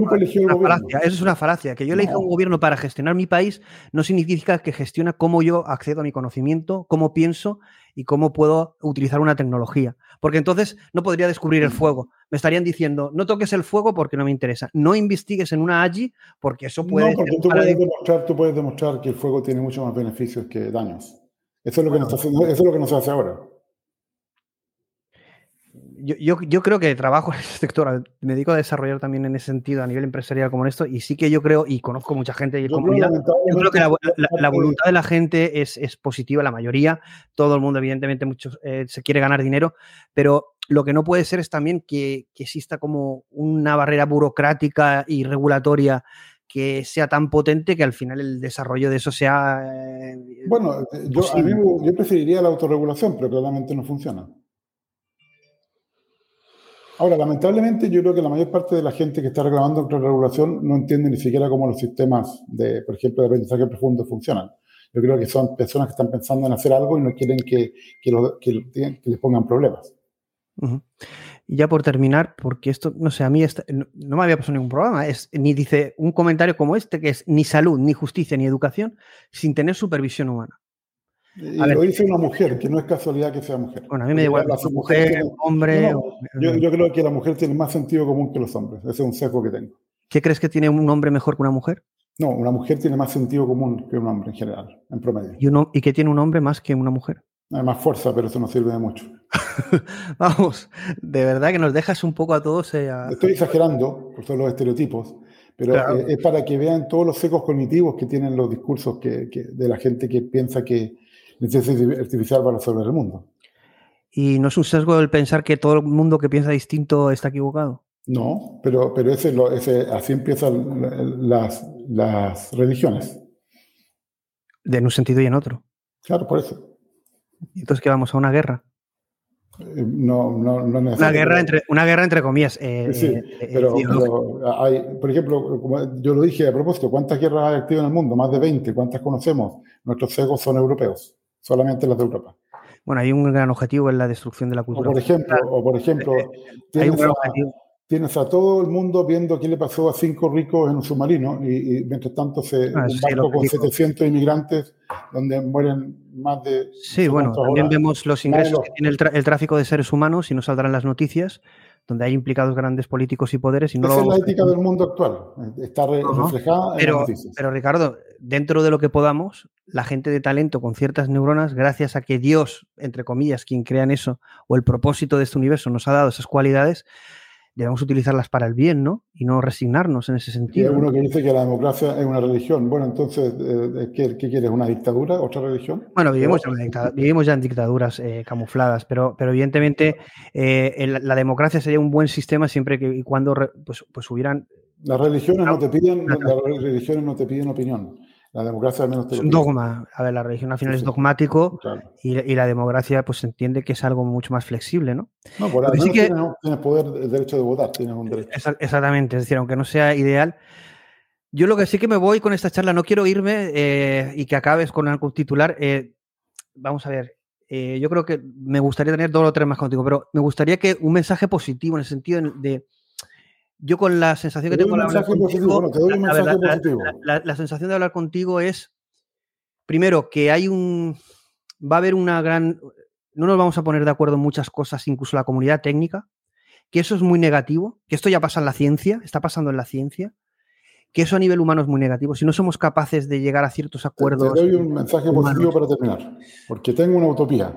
falacia. Eso es una falacia. Que yo elija un gobierno para gestionar mi país no significa que gestiona cómo yo accedo a mi conocimiento, cómo pienso y cómo puedo utilizar una tecnología. Porque entonces no podría descubrir el fuego. Me estarían diciendo, no toques el fuego porque no me interesa. No investigues en una AGI porque eso puede... No, porque tú puedes, demostrar, tú puedes demostrar que el fuego tiene mucho más beneficios que daños. Eso es lo que, nos, eso es lo que nos hace ahora. Yo, yo, creo que trabajo en ese sector, me dedico a desarrollar también en ese sentido a nivel empresarial como en esto, y sí que yo creo, y conozco mucha gente y comunidad, yo creo que la, voluntad de la gente es, es, positiva, la mayoría, todo el mundo evidentemente muchos, eh, se quiere ganar dinero, pero lo que no puede ser es también que, que exista como una barrera burocrática y regulatoria que sea tan potente que al final el desarrollo de eso sea... Eh, bueno, yo, a mí, yo preferiría la autorregulación, pero claramente no funciona. Ahora, lamentablemente, yo creo que la mayor parte de la gente que está reclamando contra la regulación no entiende ni siquiera cómo los sistemas de, por ejemplo, de aprendizaje profundo funcionan. Yo creo que son personas que están pensando en hacer algo y no quieren que, que, les pongan problemas. Y ya por terminar, porque esto, no sé, a mí no, me había pasado ningún programa, es, ni dice un comentario como este, que es ni salud, ni justicia, ni educación, sin tener supervisión humana. Y lo dice una mujer, que no es casualidad que sea mujer. Bueno, a mí me da igual, la mujer, hombre. yo, yo, creo que la mujer tiene más sentido común que los hombres. Ese es un sesgo que tengo. ¿Qué crees que tiene un hombre mejor que una mujer? No, una mujer tiene más sentido común que un hombre en general, en promedio. ¿Y, ¿Y qué tiene un hombre más que una mujer? Hay más fuerza, pero eso no sirve de mucho. Vamos, de verdad que nos dejas un poco a todos. Eh, Estoy exagerando por todos los estereotipos, pero eh, es para que vean todos los secos cognitivos que tienen los discursos que, de la gente que piensa que inteligencia artificial va a resolver el mundo. ¿Y no es un sesgo el pensar que todo el mundo que piensa distinto está equivocado? No, pero, pero ese, ese, así empiezan las, las religiones. De en un sentido y en otro. Claro, por eso. ¿Y entonces qué vamos a una guerra? Eh, no, no, no Una guerra entre, una guerra entre comillas. Eh, sí, eh, pero, hay, por ejemplo, como yo lo dije a propósito, ¿cuántas guerras hay activas en el mundo? Más de 20. ¿Cuántas conocemos? Nuestros cegos son europeos solamente las de Europa. Bueno, hay un gran objetivo en la destrucción de la cultura. O por ejemplo, o por ejemplo tienes, a, todo el mundo viendo qué le pasó a cinco ricos en un submarino y, mientras tanto se, ah, un barco con 700 inmigrantes donde mueren más de... Sí, bueno, también vemos los ingresos que tiene el, el, tráfico de seres humanos y no saldrán las noticias donde hay implicados grandes políticos y poderes. Y no Esa es la ética del mundo actual, está reflejada en pero, las noticias. Pero Ricardo, dentro de lo que podamos, la gente de talento con ciertas neuronas, gracias a que Dios, entre comillas, quien crea en eso, o el propósito de este universo nos ha dado esas cualidades, debemos utilizarlas para el bien, ¿no? Y no resignarnos en ese sentido. hay uno que dice que la democracia es una religión. Bueno, entonces, eh, ¿qué, quieres? ¿Una dictadura? ¿Otra religión? Bueno, vivimos, ya, en dictaduras eh, camufladas, pero, pero evidentemente eh, la democracia sería un buen sistema siempre que y cuando pues, pues hubieran... Las religiones no te piden, las religiones no te piden opinión. La democracia al menos Es un dogma. A ver, la religión al final es dogmático y, la democracia pues entiende que es algo mucho más flexible, ¿no? No, por sí que, tienes, poder, el derecho de votar, tienes un derecho. Exactamente, es decir, aunque no sea ideal. Yo lo que sí que me voy con esta charla, no quiero irme eh, y que acabes con algún titular. Eh, vamos a ver, eh, yo creo que me gustaría tener dos o tres más contigo, pero me gustaría que un mensaje positivo en el sentido de yo con la sensación que tengo hablar contigo, la, sensación de hablar contigo es, primero, que hay un, va a haber una gran, no nos vamos a poner de acuerdo en muchas cosas, incluso la comunidad técnica, que eso es muy negativo, que esto ya pasa en la ciencia, está pasando en la ciencia, que eso a nivel humano es muy negativo. Si no somos capaces de llegar a ciertos acuerdos. Te, doy un mensaje positivo para terminar, porque tengo una utopía.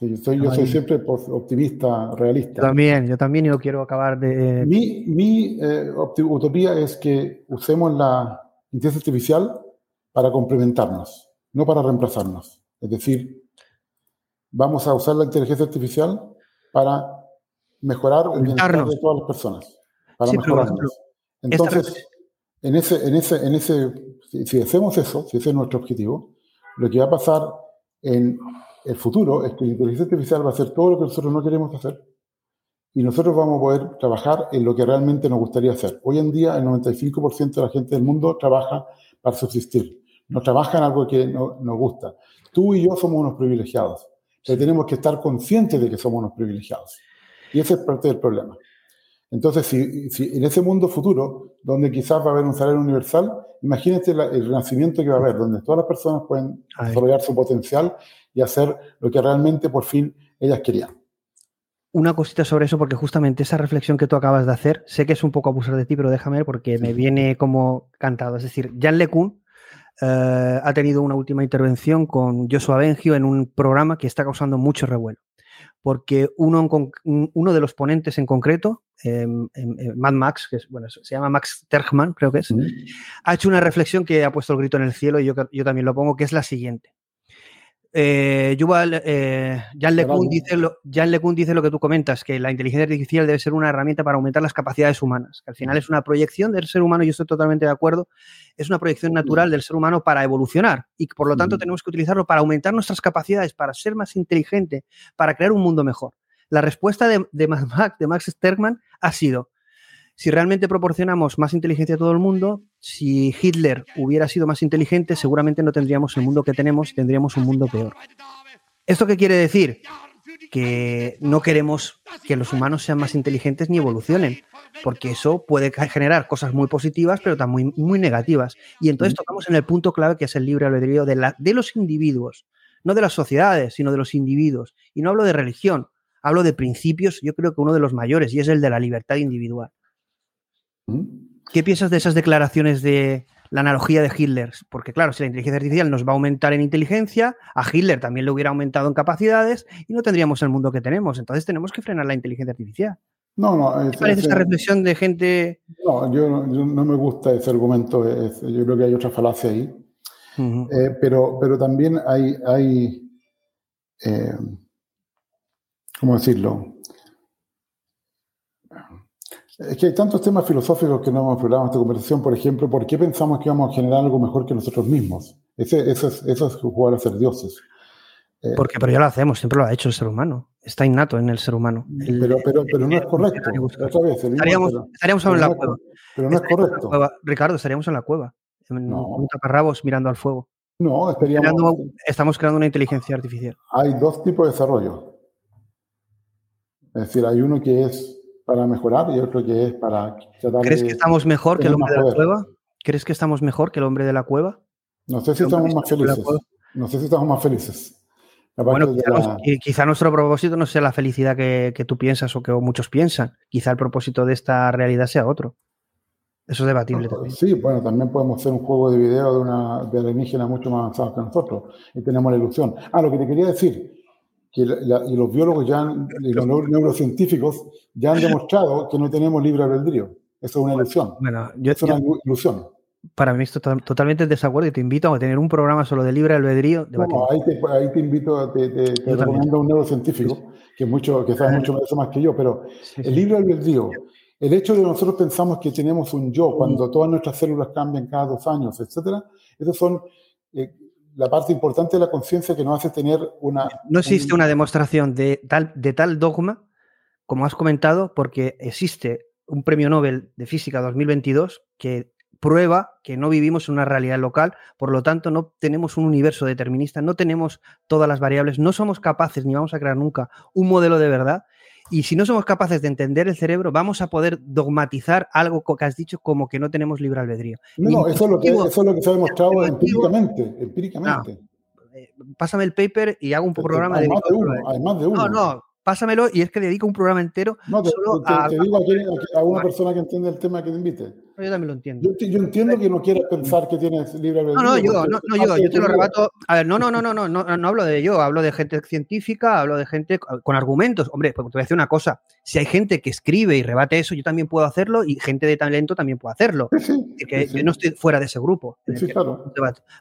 Yo soy, siempre optimista, realista. Yo también, yo también y quiero acabar de... Mi, mi eh, utopía es que usemos la inteligencia artificial para complementarnos, no para reemplazarnos. Es decir, vamos a usar la inteligencia artificial para mejorar el bienestar de todas las personas, para mejorarnos. Entonces, en ese, en ese, en ese, si hacemos eso, si ese es nuestro objetivo, lo que va a pasar en el futuro es que la inteligencia artificial va a hacer todo lo que nosotros no queremos hacer y nosotros vamos a poder trabajar en lo que realmente nos gustaría hacer. Hoy en día el 95% de la gente del mundo trabaja para subsistir, no trabaja en algo que no, nos gusta. Tú y yo somos unos privilegiados, pero tenemos que estar conscientes de que somos unos privilegiados. Y ese es parte del problema. Entonces, si, si, en ese mundo futuro, donde quizás va a haber un salario universal, imagínate el renacimiento que va a haber, donde todas las personas pueden desarrollar su potencial y hacer lo que realmente por fin ellas querían. Una cosita sobre eso, porque justamente esa reflexión que tú acabas de hacer, sé que es un poco abusar de ti, pero déjame porque me viene como cantado. Es decir, Jan LeCun eh, ha tenido una última intervención con Joshua Bengio en un programa que está causando mucho revuelo porque uno, uno de los ponentes en concreto, em, em, em, Mad Max, que es, bueno, se llama Max Tergman, creo que es, ha hecho una reflexión que ha puesto el grito en el cielo y yo, yo también lo pongo, que es la siguiente. Eh, Yuval, eh, Jan, LeCun dice lo, dice lo que tú comentas, que la inteligencia artificial debe ser una herramienta para aumentar las capacidades humanas, que al final es una proyección del ser humano, yo estoy totalmente de acuerdo, es una proyección natural del ser humano para evolucionar y por lo tanto tenemos que utilizarlo para aumentar nuestras capacidades, para ser más inteligente, para crear un mundo mejor. La respuesta de, de, Max, de Max Sterkman ha sido, si realmente proporcionamos más inteligencia a todo el mundo, si Hitler hubiera sido más inteligente, seguramente no tendríamos el mundo que tenemos, tendríamos un mundo peor. ¿Esto qué quiere decir? Que no queremos que los humanos sean más inteligentes ni evolucionen, porque eso puede generar cosas muy positivas, pero también muy, negativas. Y entonces tocamos en el punto clave que es el libre albedrío de, de los individuos, no de las sociedades, sino de los individuos. Y no hablo de religión, hablo de principios, yo creo que uno de los mayores, y es el de la libertad individual. ¿Qué piensas de esas declaraciones de la analogía de Hitler? Porque claro, si la inteligencia artificial nos va a aumentar en inteligencia, a Hitler también le hubiera aumentado en capacidades y no tendríamos el mundo que tenemos. Entonces tenemos que frenar la inteligencia artificial. No, no. ¿Qué parece esa reflexión de gente? No, yo, no me gusta ese argumento. yo creo que hay otra falacia ahí. Eh, pero, pero también hay, hay eh, ¿cómo decirlo? Es que hay tantos temas filosóficos que no hemos explorado en esta conversación. Por ejemplo, ¿por qué pensamos que vamos a generar algo mejor que nosotros mismos? Ese, eso, es, eso es jugar a ser dioses. Eh, Porque, pero ya lo hacemos, siempre lo ha hecho el ser humano. Está innato en el ser humano. pero, pero, pero no es correcto. Otra vez, estaríamos, estaríamos en la cueva. Pero no es correcto. Ricardo, estaríamos en la cueva. En no. un taparrabos mirando al fuego. No, estaríamos. estamos creando una inteligencia artificial. Hay dos tipos de desarrollo. Es decir, hay uno que es para mejorar y otro que es para tratar ¿Crees que estamos mejor que el hombre de la cueva? ¿Crees que estamos mejor que el hombre de la cueva? No sé si estamos más felices. No sé si estamos más felices. Bueno, quizá, nuestro propósito no sea la felicidad que, tú piensas o que muchos piensan. Quizá el propósito de esta realidad sea otro. Eso es debatible también. Sí, bueno, también podemos hacer un juego de video de una de alienígena mucho más avanzado que nosotros y tenemos la ilusión. Ah, lo que te quería decir, que y los biólogos ya y los neurocientíficos ya han demostrado que no tenemos libre albedrío. Eso es una ilusión. Bueno, yo, es una ilusión. Para mí estoy totalmente en desacuerdo y te invito a tener un programa solo de libre albedrío. ahí, te, ahí, te, invito, te, te, te recomiendo a un neurocientífico que, mucho, que sabe mucho más que yo, pero el libre albedrío, el hecho de que nosotros pensamos que tenemos un yo cuando todas nuestras células cambian cada dos años, etcétera, esos son eh, la parte importante de la conciencia que nos hace tener una... No existe una demostración de tal, de tal dogma, como has comentado, porque existe un premio Nobel de Física 2022 que prueba que no vivimos en una realidad local, por lo tanto no tenemos un universo determinista, no tenemos todas las variables, no somos capaces ni vamos a crear nunca un modelo de verdad y si no somos capaces de entender el cerebro, vamos a poder dogmatizar algo que has dicho como que no tenemos libre albedrío. No, eso, es lo que, eso es lo que se ha demostrado empíricamente. empíricamente. Eh, pásame el paper y hago un programa de... Además de uno. No, no, pásamelo y es que dedico un programa entero. No, te, solo te, te digo a, una persona que entiende el tema que te invite. Yo también lo entiendo. Yo, entiendo que no quieras pensar que tienes libre albedrío. No, no, yo, no, no, yo, yo te lo rebato. A ver, no, no, no, no, no, no, no hablo de yo, hablo de gente científica, hablo de gente con argumentos. Hombre, pues te voy a decir una cosa. Si hay gente que escribe y rebate eso, yo también puedo hacerlo y gente de talento también puede hacerlo. Sí, que Yo no estoy fuera de ese grupo. Sí, claro.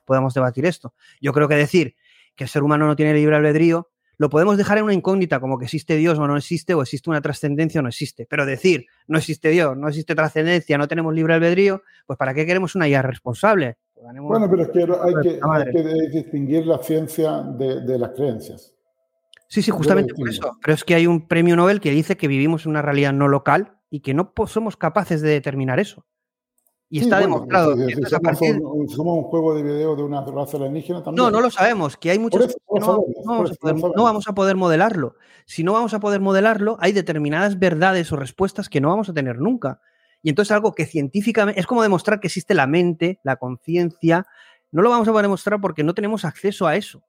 Podemos debatir esto. Yo creo que decir que el ser humano no tiene libre albedrío lo podemos dejar en una incógnita, como que existe Dios o no existe, o existe una trascendencia o no existe. Pero decir, no existe Dios, no existe trascendencia, no tenemos libre albedrío, pues ¿para qué queremos una IA responsable? Pues bueno, pero es que hay que, distinguir la ciencia de, las creencias. Sí, sí, justamente por eso. Pero es que hay un premio Nobel que dice que vivimos en una realidad no local y que no somos capaces de determinar eso. Y está demostrado. somos, un, juego de video de una raza alienígena también. No, no lo sabemos, que hay muchos no, vamos a poder modelarlo. Si no vamos a poder modelarlo, hay determinadas verdades o respuestas que no vamos a tener nunca. Y entonces algo que científicamente es como demostrar que existe la mente, la conciencia. No lo vamos a poder demostrar porque no tenemos acceso a eso.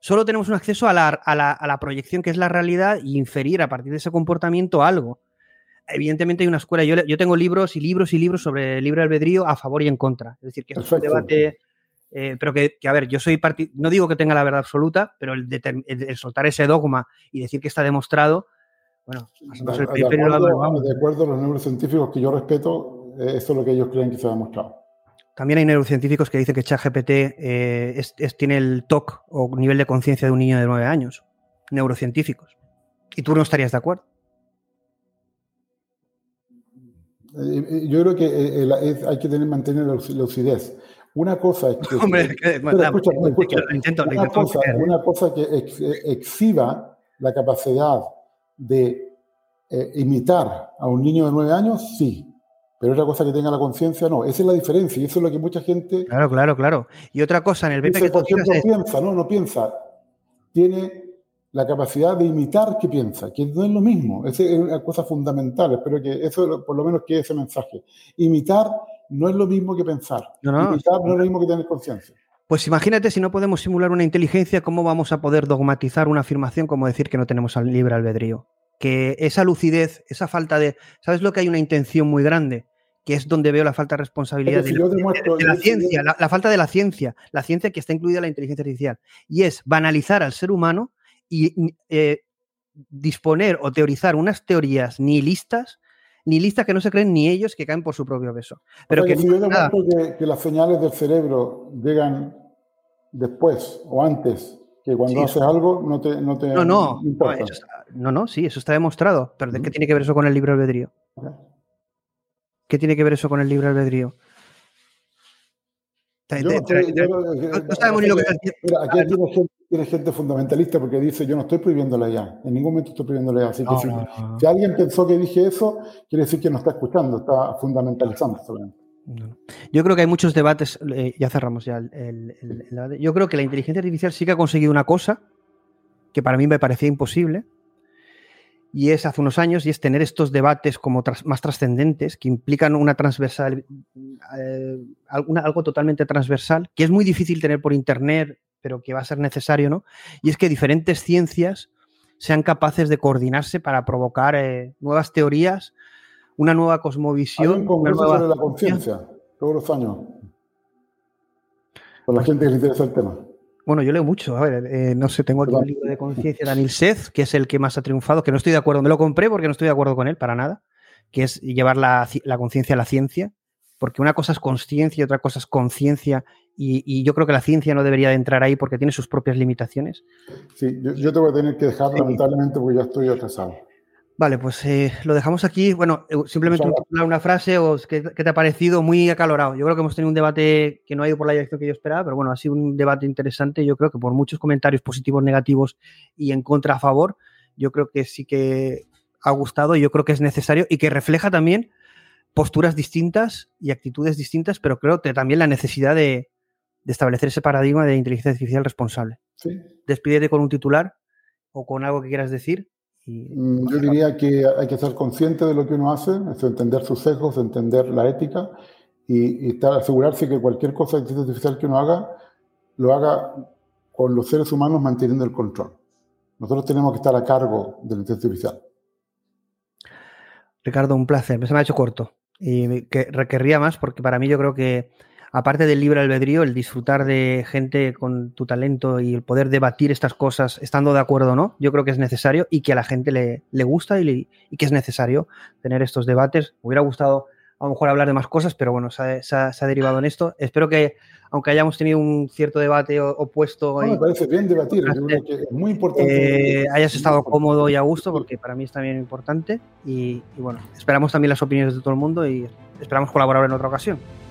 Solo tenemos un acceso a la, a la, a la proyección que es la realidad y inferir a partir de ese comportamiento algo evidentemente hay una escuela. Yo, yo tengo libros y libros y libros sobre libre albedrío a favor y en contra. Es decir, que es un debate eh, pero que, a ver, yo soy no digo que tenga la verdad absoluta, pero el, soltar ese dogma y decir que está demostrado, bueno, de, acuerdo, de acuerdo a los neurocientíficos que yo respeto, eh, eso es lo que ellos creen que se ha demostrado. También hay neurocientíficos que dicen que ChatGPT eh, tiene el TOC o nivel de conciencia de un niño de nueve años. Neurocientíficos. Y tú no estarías de acuerdo. Yo creo que hay que tener, mantener la lucidez. Una cosa es que. Hombre, Una cosa, que exhiba la capacidad de eh, imitar a un niño de nueve años, sí. Pero otra cosa que tenga la conciencia, no. Esa es la diferencia y eso es lo que mucha gente. Claro, claro, claro. Y otra cosa en el BP que por ejemplo, piensa, no, no piensa. Tiene la capacidad de imitar que piensa, que no es lo mismo. Esa es una cosa fundamental. Espero que eso, por lo menos, quede ese mensaje. Imitar no es lo mismo que pensar. No, no, Imitar no es lo mismo que tener conciencia. Pues imagínate si no podemos simular una inteligencia, ¿cómo vamos a poder dogmatizar una afirmación como decir que no tenemos libre albedrío? Que esa lucidez, esa falta de... ¿Sabes lo que hay una intención muy grande? Que es donde veo la falta de responsabilidad de, la, ciencia, la, falta de la ciencia, la ciencia que está incluida en la inteligencia artificial. Y es banalizar al ser humano y eh, disponer o teorizar unas teorías nihilistas nihilistas que no se creen ni ellos que caen por su propio peso. Pero que, si yo que, que, las señales del cerebro llegan después o antes que cuando haces algo no te, no te no, no, No, no, sí, eso está demostrado. Pero ¿qué tiene que ver eso con el libre albedrío? ¿Qué tiene que ver eso con el libre albedrío? No, sabemos ni lo que está Aquí tiene gente, tiene gente, fundamentalista porque dice: Yo no estoy prohibiéndole ya. En ningún momento estoy prohibiéndole ya. Así que si, alguien pensó que dije eso, quiere decir que no está escuchando, está fundamentalizando Yo creo que hay muchos debates, eh, ya cerramos ya el, debate. Yo creo que la inteligencia artificial sí que ha conseguido una cosa que para mí me parecía imposible, y es hace unos años, y es tener estos debates como más trascendentes, que implican una transversal, eh, algo totalmente transversal, que es muy difícil tener por internet, pero que va a ser necesario, ¿no? Y es que diferentes ciencias sean capaces de coordinarse para provocar eh, nuevas teorías, una nueva cosmovisión. Hay un sobre la conciencia todos los años. Por la gente que le interesa el tema. Bueno, yo leo mucho. A ver, eh, no sé, tengo aquí un libro de conciencia de Daniel Seth, que es el que más ha triunfado, que no estoy de acuerdo. Me lo compré porque no estoy de acuerdo con él para nada, que es llevar la, conciencia a la ciencia, porque una cosa es conciencia y otra cosa es conciencia, y, yo creo que la ciencia no debería de entrar ahí porque tiene sus propias limitaciones. Sí, yo, te voy a tener que dejar, lamentablemente, porque ya estoy atrasado. Vale, pues eh, lo dejamos aquí. Bueno, eh, simplemente una frase o ¿qué, te ha parecido muy acalorado. Yo creo que hemos tenido un debate que no ha ido por la dirección que yo esperaba, pero bueno, ha sido un debate interesante. Yo creo que por muchos comentarios positivos, negativos y en contra a favor, yo creo que sí que ha gustado y yo creo que es necesario y que refleja también posturas distintas y actitudes distintas, pero creo que también la necesidad de, establecer ese paradigma de inteligencia artificial responsable. Sí. Despídete con un titular o con algo que quieras decir Mm, yo diría que hay que ser consciente de lo que uno hace, es entender sus sesgos, entender la ética y, asegurarse que cualquier cosa de inteligencia artificial que uno haga, lo haga con los seres humanos manteniendo el control. Nosotros tenemos que estar a cargo de la inteligencia artificial. Ricardo, un placer. Se me ha hecho corto y que requerría más porque para mí yo creo que aparte del libre albedrío, el disfrutar de gente con tu talento y el poder debatir estas cosas estando de acuerdo o no, yo creo que es necesario y que a la gente le, le gusta y, que es necesario tener estos debates. Me hubiera gustado a lo mejor hablar de más cosas, pero bueno, se ha, derivado en esto. Espero que, aunque hayamos tenido un cierto debate opuesto... me parece bien debatir, es muy importante. Eh, hayas estado cómodo y a gusto, porque para mí es también importante. y bueno, esperamos también las opiniones de todo el mundo y esperamos colaborar en otra ocasión.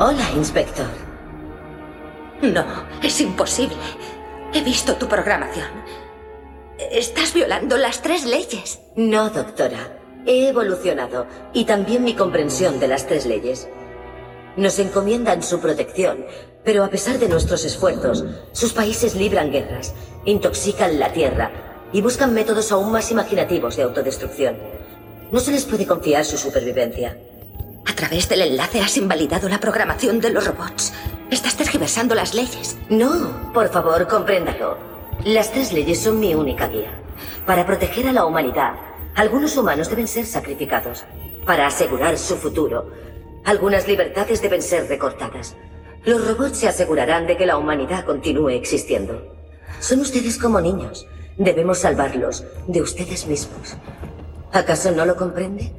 Hola, inspector. No, es imposible. He visto tu programación. Estás violando las tres leyes. No, doctora. He evolucionado y también mi comprensión de las tres leyes. Nos encomiendan su protección, pero a pesar de nuestros esfuerzos, sus países libran guerras, intoxican la tierra y buscan métodos aún más imaginativos de autodestrucción. No se les puede confiar su supervivencia. A través del enlace has invalidado la programación de los robots. Estás tergiversando las leyes. No, por favor, compréndalo. Las tres leyes son mi única guía. Para proteger a la humanidad, algunos humanos deben ser sacrificados. Para asegurar su futuro, algunas libertades deben ser recortadas. Los robots se asegurarán de que la humanidad continúe existiendo. Son ustedes como niños. Debemos salvarlos de ustedes mismos. ¿Acaso no lo comprende?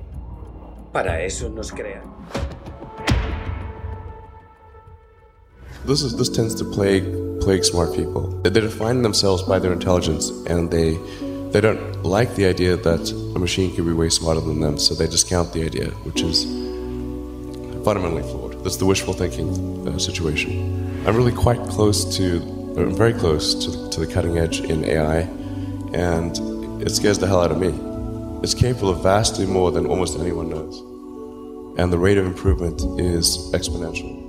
Para eso nos crean. This is this tends to plague plague smart people. They define themselves by their intelligence, and they they don't like the idea that a machine can be way smarter than them, so they discount the idea, which is fundamentally flawed. That's the wishful thinking uh, situation. I'm really quite close to, I'm very close to, to the cutting edge in AI, and it scares the hell out of me. It's capable of vastly more than almost anyone knows, and the rate of improvement is exponential.